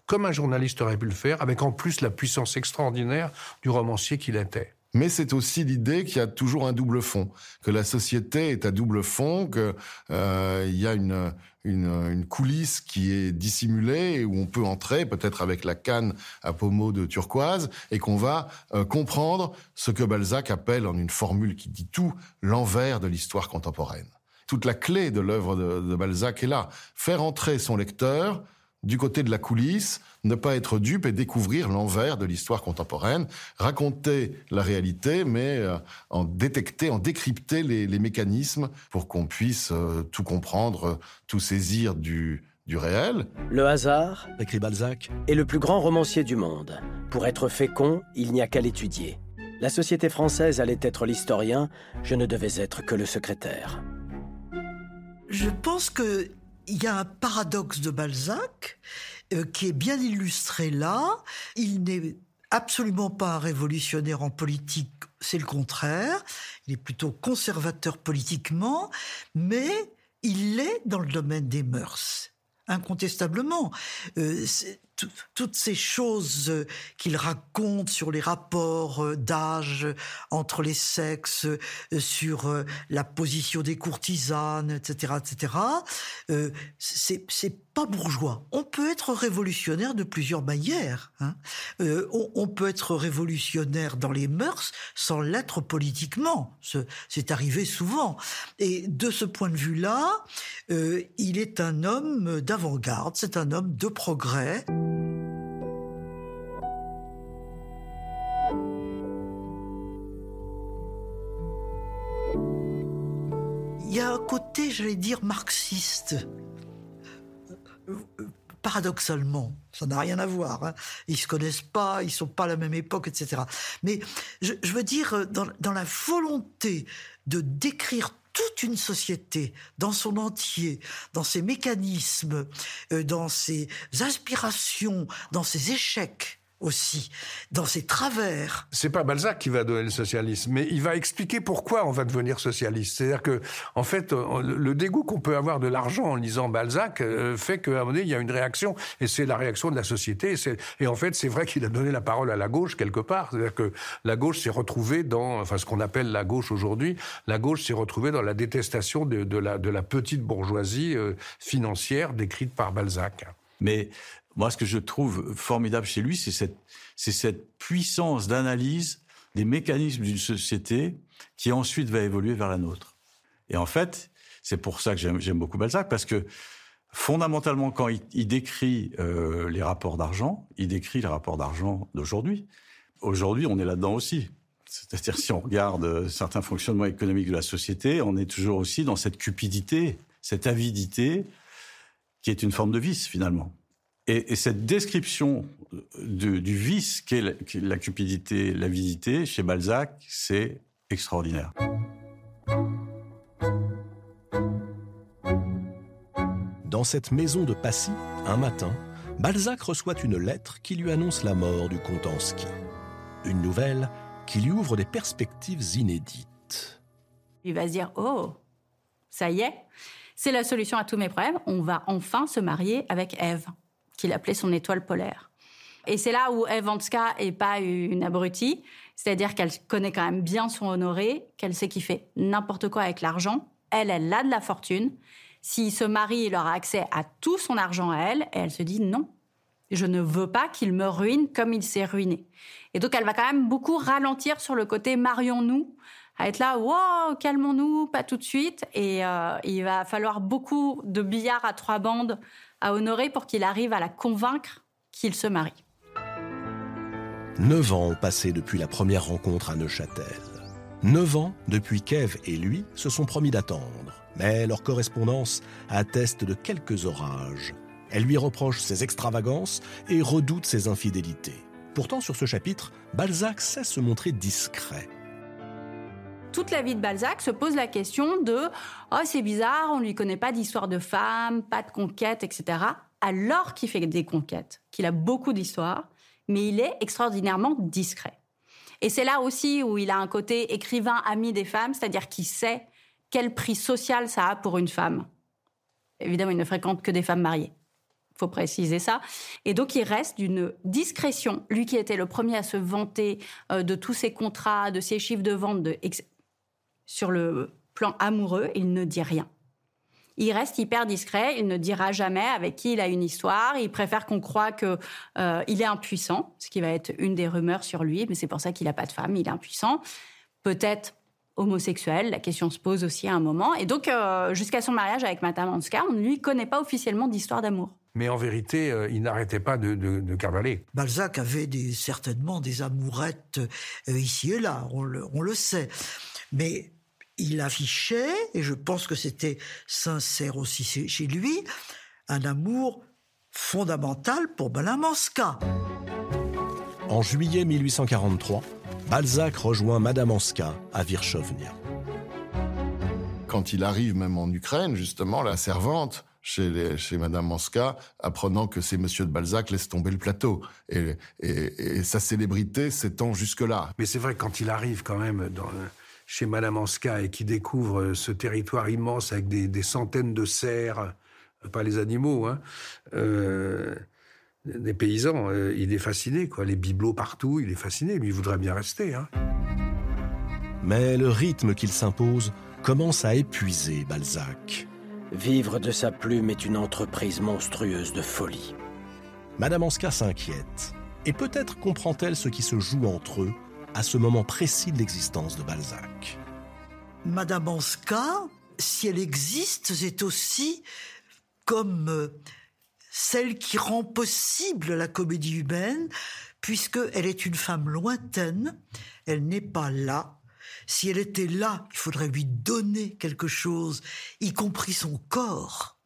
comme un journaliste aurait pu le faire, avec en plus la puissance extraordinaire du romancier qu'il était. Mais c'est aussi l'idée qu'il y a toujours un double fond, que la société est à double fond, qu'il euh, y a une, coulisse qui est dissimulée où on peut entrer, peut-être avec la canne à pommeau de turquoise, et qu'on va euh, comprendre ce que Balzac appelle, en une formule qui dit tout, l'envers de l'histoire contemporaine. Toute la clé de l'œuvre de, de Balzac est là, faire entrer son lecteur du côté de la coulisse, ne pas être dupe et découvrir l'envers de l'histoire contemporaine, raconter la réalité, mais euh, en détecter, en décrypter les, mécanismes pour qu'on puisse euh, tout comprendre, tout saisir du, du réel. Le hasard, écrit Balzac, est le plus grand romancier du monde. Pour être fécond, il n'y a qu'à l'étudier. La société française allait être l'historien, je ne devais être que le secrétaire. Je pense que il y a un paradoxe de Balzac euh, qui est bien illustré là. Il n'est absolument pas un révolutionnaire en politique, c'est le contraire. Il est plutôt conservateur politiquement, mais il est dans le domaine des mœurs, incontestablement. Euh, toutes ces choses euh, qu'il raconte sur les rapports euh, d'âge entre les sexes, euh, sur la position des courtisanes, etc., etc., c'est bourgeois. On peut être révolutionnaire de plusieurs manières. Hein. On, peut être révolutionnaire dans les mœurs sans l'être politiquement. C'est arrivé souvent. Et de ce point de vue-là, il est un homme d'avant-garde, c'est un homme de progrès. il y a un côté, j'allais dire, marxiste. Paradoxalement, ça n'a rien à voir. Hein. Ils se connaissent pas, ils sont pas à la même époque, etc. Mais je, veux dire, dans, dans la volonté de décrire toute une société dans son entier, dans ses mécanismes, euh, dans ses aspirations, dans ses échecs, aussi, dans ses travers. C'est pas Balzac qui va donner le socialisme, mais il va expliquer pourquoi on va devenir socialiste. C'est-à-dire que, en fait, euh, le dégoût qu'on peut avoir de l'argent en lisant Balzac euh, fait qu'à un moment donné, il y a une réaction, et c'est la réaction de la société. Et, en fait, c'est vrai qu'il a donné la parole à la gauche quelque part. C'est-à-dire que la gauche s'est retrouvée dans, enfin, ce qu'on appelle la gauche aujourd'hui, la gauche s'est retrouvée dans la détestation de, la, petite bourgeoisie euh, financière décrite par Balzac. Mais moi, ce que je trouve formidable chez lui, c'est cette, c'est cette puissance d'analyse des mécanismes d'une société qui ensuite va évoluer vers la nôtre. Et en fait, c'est pour ça que j'aime beaucoup Balzac, parce que fondamentalement, quand il, décrit euh, les rapports d'argent, il décrit les rapports d'argent d'aujourd'hui. Aujourd'hui, on est là-dedans aussi. C'est-à-dire, si on regarde euh, certains fonctionnements économiques de la société, on est toujours aussi dans cette cupidité, cette avidité, qui est une forme de vice, finalement. Et, cette description du vice qu'est la, la, cupidité, l'avidité, chez Balzac, c'est extraordinaire. Dans cette maison de Passy, un matin, Balzac reçoit une lettre qui lui annonce la mort du comte Anski. Une nouvelle qui lui ouvre des perspectives inédites. Il va se dire Oh, ça y est, c'est la solution à tous mes problèmes, on va enfin se marier avec Ève qu'il appelait son étoile polaire. Et c'est là où Eve Anska est pas une abrutie, c'est-à-dire qu'elle connaît quand même bien son honoré, qu'elle sait qu'il fait n'importe quoi avec l'argent. Elle, elle a de la fortune. S'il se marie, il aura accès à tout son argent à elle, et elle se dit non, je ne veux pas qu'il me ruine comme il s'est ruiné. Et donc elle va quand même beaucoup ralentir sur le côté marions-nous, à être là, wow, calmons-nous, pas tout de suite. Et euh, il va falloir beaucoup de billards à trois bandes à honorer pour qu'il arrive à la convaincre qu'il se marie. Neuf ans ont passé depuis la première rencontre à Neuchâtel. Neuf ans depuis qu'Ève et lui se sont promis d'attendre. Mais leur correspondance atteste de quelques orages. Elle lui reproche ses extravagances et redoute ses infidélités. Pourtant, sur ce chapitre, Balzac sait se montrer discret toute la vie de Balzac se pose la question de oh c'est bizarre, on lui connaît pas d'histoire de femme, pas de conquête, etc. Alors qu'il fait des conquêtes, qu'il a beaucoup d'histoires, mais il est extraordinairement discret. Et c'est là aussi où il a un côté écrivain ami des femmes, c'est-à-dire qu'il sait quel prix social ça a pour une femme. Évidemment, il ne fréquente que des femmes mariées. Faut préciser ça. Et donc, il reste d'une discrétion. Lui qui était le premier à se vanter euh, de tous ses contrats, de ses chiffres de vente, de, sur le plan amoureux, il ne dit rien. Il reste hyper discret, il ne dira jamais avec qui il a une histoire, il préfère qu'on croie qu'il euh, est impuissant, ce qui va être une des rumeurs sur lui, mais c'est pour ça qu'il n'a pas de femme, il est impuissant. Peut-être homosexuel, la question se pose aussi à un moment. Et donc, euh, jusqu'à son mariage avec Madame Anska, on ne lui connaît pas officiellement d'histoire d'amour. Mais en vérité, euh, il n'arrêtait pas de, de, cavaler. Balzac avait certainement des amourettes ici et là, on le, on le sait. Mais il affichait, et je pense que c'était sincère aussi chez lui, un amour fondamental pour Anska. En juillet 1843, Balzac rejoint Madame Anska à Virchovnia. Quand il arrive même en Ukraine, justement, la servante chez, les, chez Madame Manska, apprenant que c'est Monsieur de Balzac laisse tomber le plateau. Et, et, sa célébrité s'étend jusque-là. Mais c'est vrai, quand il arrive quand même dans, chez Madame Anska et qu'il découvre ce territoire immense avec des, des centaines de cerfs, pas les animaux, hein, euh, des paysans, euh, il est fasciné, quoi. Les bibelots partout, il est fasciné. Lui, il voudrait bien rester. Hein. Mais le rythme qu'il s'impose commence à épuiser Balzac. Vivre de sa plume est une entreprise monstrueuse de folie. Madame Anska s'inquiète. Et peut-être comprend-elle ce qui se joue entre eux à ce moment précis de l'existence de Balzac. Madame Anska, si elle existe, c'est aussi comme euh, celle qui rend possible la comédie humaine, puisqu'elle est une femme lointaine, elle n'est pas là, si elle était là, il faudrait lui donner quelque chose, y compris son corps.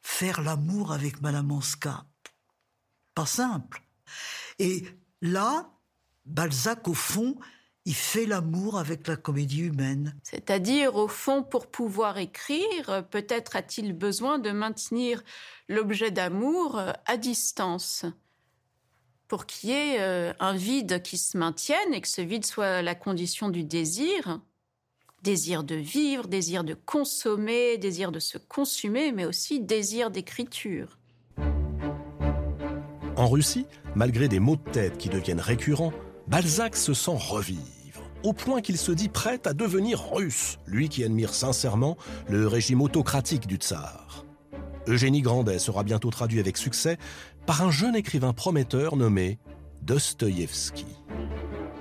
Faire l'amour avec Madame Anska. Pas simple. Et là, Balzac, au fond, il fait l'amour avec la comédie humaine. C'est-à-dire, au fond, pour pouvoir écrire, peut-être a-t-il besoin de maintenir l'objet d'amour à distance pour qu'il y ait euh, un vide qui se maintienne et que ce vide soit la condition du désir. Désir de vivre, désir de consommer, désir de se consumer, mais aussi désir d'écriture. En Russie, malgré des maux de tête qui deviennent récurrents, Balzac se sent revivre, au point qu'il se dit prêt à devenir russe, lui qui admire sincèrement le régime autocratique du tsar. Eugénie Grandet sera bientôt traduit avec succès par un jeune écrivain prometteur nommé Dostoïevski.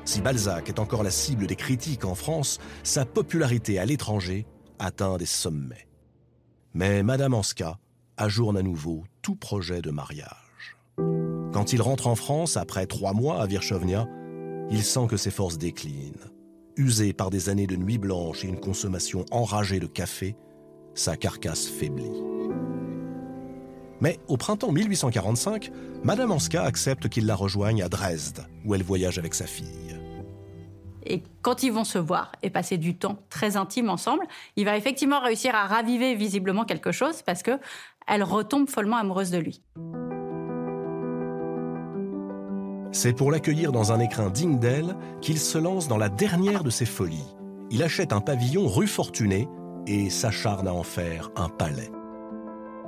Si Balzac est encore la cible des critiques en France, sa popularité à l'étranger atteint des sommets. Mais Madame Anska ajourne à nouveau tout projet de mariage. Quand il rentre en France, après trois mois à Virchovnia, il sent que ses forces déclinent. Usé par des années de nuit blanche et une consommation enragée de café, sa carcasse faiblit. Mais au printemps 1845, Madame Anska accepte qu'il la rejoigne à Dresde, où elle voyage avec sa fille. Et quand ils vont se voir et passer du temps très intime ensemble, il va effectivement réussir à raviver visiblement quelque chose parce que elle retombe follement amoureuse de lui. C'est pour l'accueillir dans un écrin digne d'elle qu'il se lance dans la dernière de ses folies. Il achète un pavillon rue Fortuné et s'acharne à en faire un palais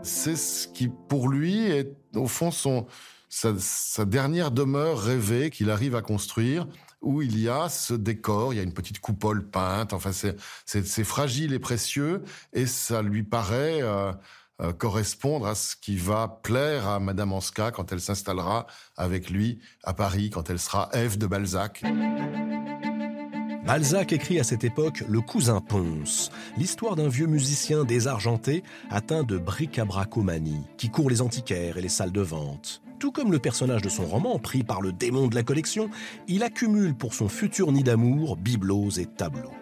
c'est ce qui, pour lui, est au fond son, sa, dernière demeure rêvée qu'il arrive à construire, où il y a ce décor, il y a une petite coupole peinte, enfin c'est fragile et précieux, et ça lui paraît euh, euh, correspondre à ce qui va plaire à Madame Anska quand elle s'installera avec lui à Paris, quand elle sera Ève de Balzac. Balzac écrit à cette époque Le cousin Ponce, l'histoire d'un vieux musicien désargenté atteint de bric-à-bracomanie, qui court les antiquaires et les salles de vente. Tout comme le personnage de son roman, pris par le démon de la collection, il accumule pour son futur nid d'amour bibelots et tableaux.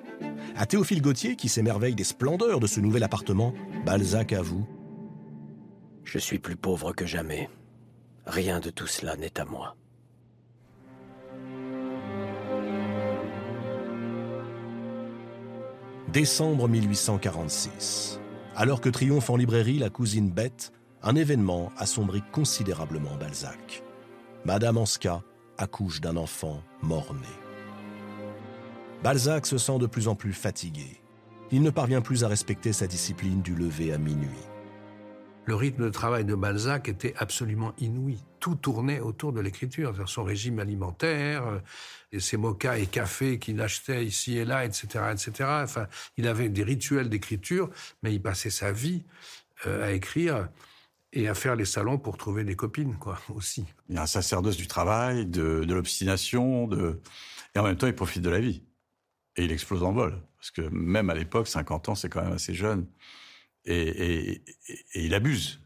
À Théophile Gautier, qui s'émerveille des splendeurs de ce nouvel appartement, Balzac avoue Je suis plus pauvre que jamais. Rien de tout cela n'est à moi. Décembre 1846. Alors que triomphe en librairie La cousine bête, un événement assombrit considérablement Balzac. Madame Anska accouche d'un enfant mort-né. Balzac se sent de plus en plus fatigué. Il ne parvient plus à respecter sa discipline du lever à minuit. Le rythme de travail de Balzac était absolument inouï. Tout tournait autour de l'écriture, son régime alimentaire, euh, ses mochas et cafés qu'il achetait ici et là, etc., etc. Enfin, il avait des rituels d'écriture, mais il passait sa vie euh, à écrire et à faire les salons pour trouver des copines, quoi, aussi. Il y a un sacerdoce du travail, de, l'obstination, de... et en même temps, il profite de la vie. Et il explose en vol. Parce que même à l'époque, 50 ans, c'est quand même assez jeune et, il abuse.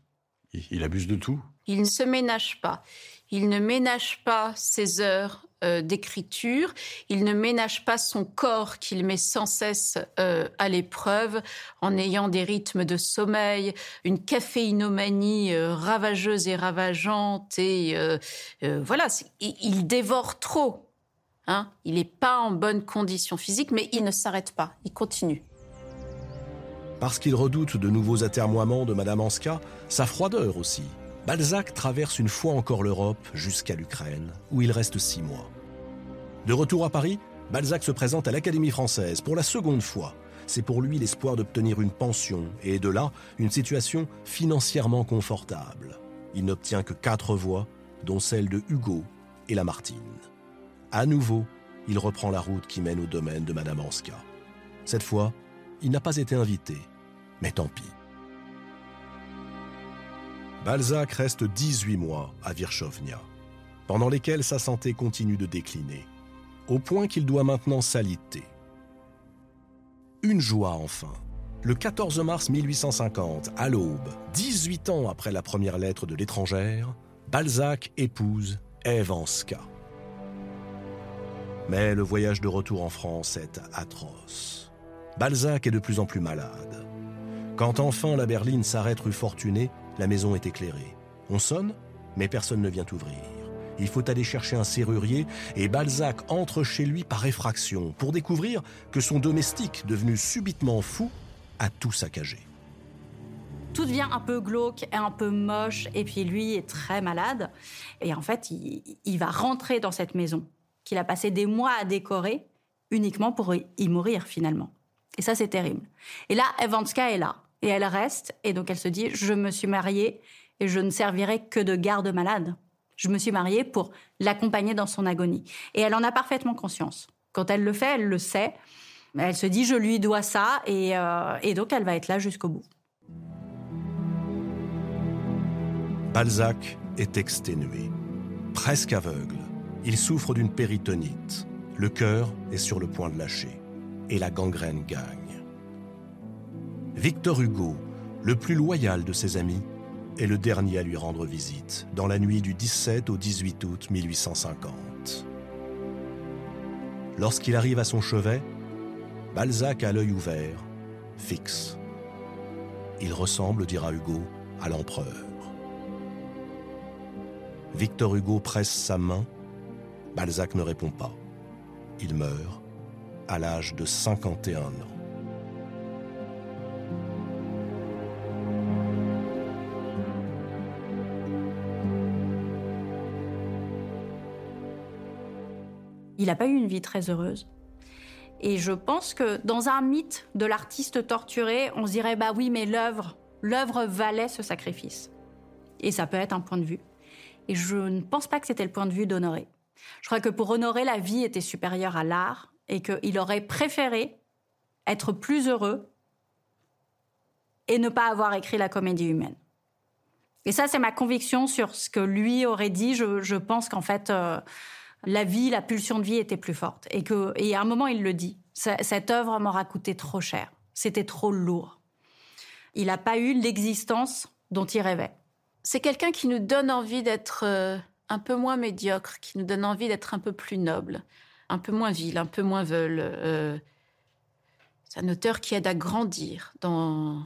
Il, abuse de tout. Il ne se ménage pas. Il ne ménage pas ses heures euh, d'écriture. Il ne ménage pas son corps qu'il met sans cesse euh, à l'épreuve en ayant des rythmes de sommeil, une caféinomanie euh, ravageuse et ravageante. Et voilà, il, dévore trop. Hein. Il n'est pas en bonne condition physique, mais il ne s'arrête pas. Il continue. Parce qu'il redoute de nouveaux atermoiements de Madame Anska, sa froideur aussi, Balzac traverse une fois encore l'Europe jusqu'à l'Ukraine, où il reste six mois. De retour à Paris, Balzac se présente à l'Académie française pour la seconde fois. C'est pour lui l'espoir d'obtenir une pension et de là une situation financièrement confortable. Il n'obtient que quatre voix, dont celle de Hugo et Lamartine. À nouveau, il reprend la route qui mène au domaine de Madame Anska. Cette fois, il n'a pas été invité, mais tant pis. Balzac reste 18 mois à Virchovnia, pendant lesquels sa santé continue de décliner, au point qu'il doit maintenant s'aliter. Une joie enfin. Le 14 mars 1850, à l'aube, 18 ans après la première lettre de l'étrangère, Balzac épouse Ève Anska. Mais le voyage de retour en France est atroce. Balzac est de plus en plus malade. Quand enfin la berline s'arrête rue Fortuné, la maison est éclairée. On sonne, mais personne ne vient ouvrir. Il faut aller chercher un serrurier et Balzac entre chez lui par effraction pour découvrir que son domestique, devenu subitement fou, a tout saccagé. Tout devient un peu glauque et un peu moche, et puis lui est très malade. Et en fait, il, il va rentrer dans cette maison qu'il a passé des mois à décorer uniquement pour y mourir finalement. Et ça, c'est terrible. Et là, Evanska est là. Et elle reste. Et donc, elle se dit, je me suis mariée et je ne servirai que de garde malade. Je me suis mariée pour l'accompagner dans son agonie. Et elle en a parfaitement conscience. Quand elle le fait, elle le sait. Elle se dit, je lui dois ça. Et, euh, donc, elle va être là jusqu'au bout. Balzac est exténué, presque aveugle. Il souffre d'une péritonite. Le cœur est sur le point de lâcher. Et la gangrène gagne. Victor Hugo, le plus loyal de ses amis, est le dernier à lui rendre visite, dans la nuit du 17 au 18 août 1850. Lorsqu'il arrive à son chevet, Balzac a l'œil ouvert, fixe. Il ressemble, dira Hugo, à l'empereur. Victor Hugo presse sa main, Balzac ne répond pas. Il meurt à l'âge de 51 ans. Il n'a pas eu une vie très heureuse. Et je pense que dans un mythe de l'artiste torturé, on se dirait bah oui, mais l'œuvre, l'œuvre valait ce sacrifice. Et ça peut être un point de vue. Et je ne pense pas que c'était le point de vue d'Honoré. Je crois que pour Honoré, la vie était supérieure à l'art et qu'il aurait préféré être plus heureux et ne pas avoir écrit la comédie humaine. Et ça, c'est ma conviction sur ce que lui aurait dit. Je, pense qu'en fait, euh, la vie, la pulsion de vie était plus forte. Et, que, à un moment, il le dit. Cette œuvre m'aura coûté trop cher. C'était trop lourd. Il n'a pas eu l'existence dont il rêvait. C'est quelqu'un qui nous donne envie d'être euh, un peu moins médiocre, qui nous donne envie d'être un peu plus noble, un peu moins vil, un peu moins veule. Euh, c'est un auteur qui aide à grandir dans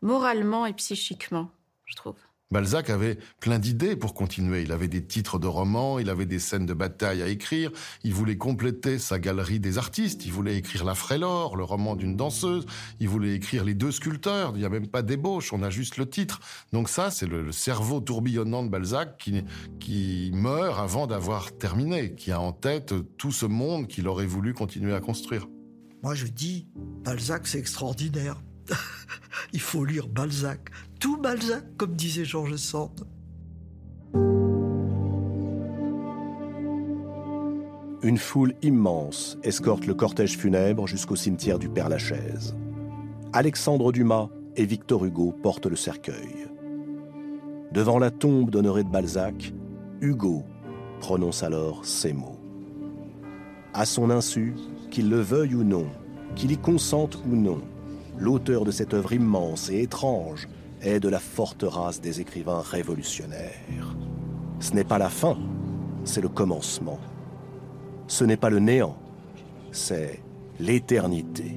moralement et psychiquement, je trouve. Balzac avait plein d'idées pour continuer. Il avait des titres de romans, il avait des scènes de bataille à écrire. Il voulait compléter sa galerie des artistes. Il voulait écrire La Frélore, le roman d'une danseuse. Il voulait écrire Les deux sculpteurs. Il n'y a même pas d'ébauche, on a juste le titre. Donc ça, c'est le, cerveau tourbillonnant de Balzac qui, qui meurt avant d'avoir terminé, qui a en tête tout ce monde qu'il aurait voulu continuer à construire. Moi, je dis, Balzac, c'est extraordinaire. Il faut lire Balzac. Tout Balzac, comme disait Georges Sand. Une foule immense escorte le cortège funèbre jusqu'au cimetière du Père-Lachaise. Alexandre Dumas et Victor Hugo portent le cercueil. Devant la tombe d'Honoré de Balzac, Hugo prononce alors ces mots. À son insu, qu'il le veuille ou non, qu'il y consente ou non, l'auteur de cette œuvre immense et étrange est de la forte race des écrivains révolutionnaires. Ce n'est pas la fin, c'est le commencement. Ce n'est pas le néant, c'est l'éternité.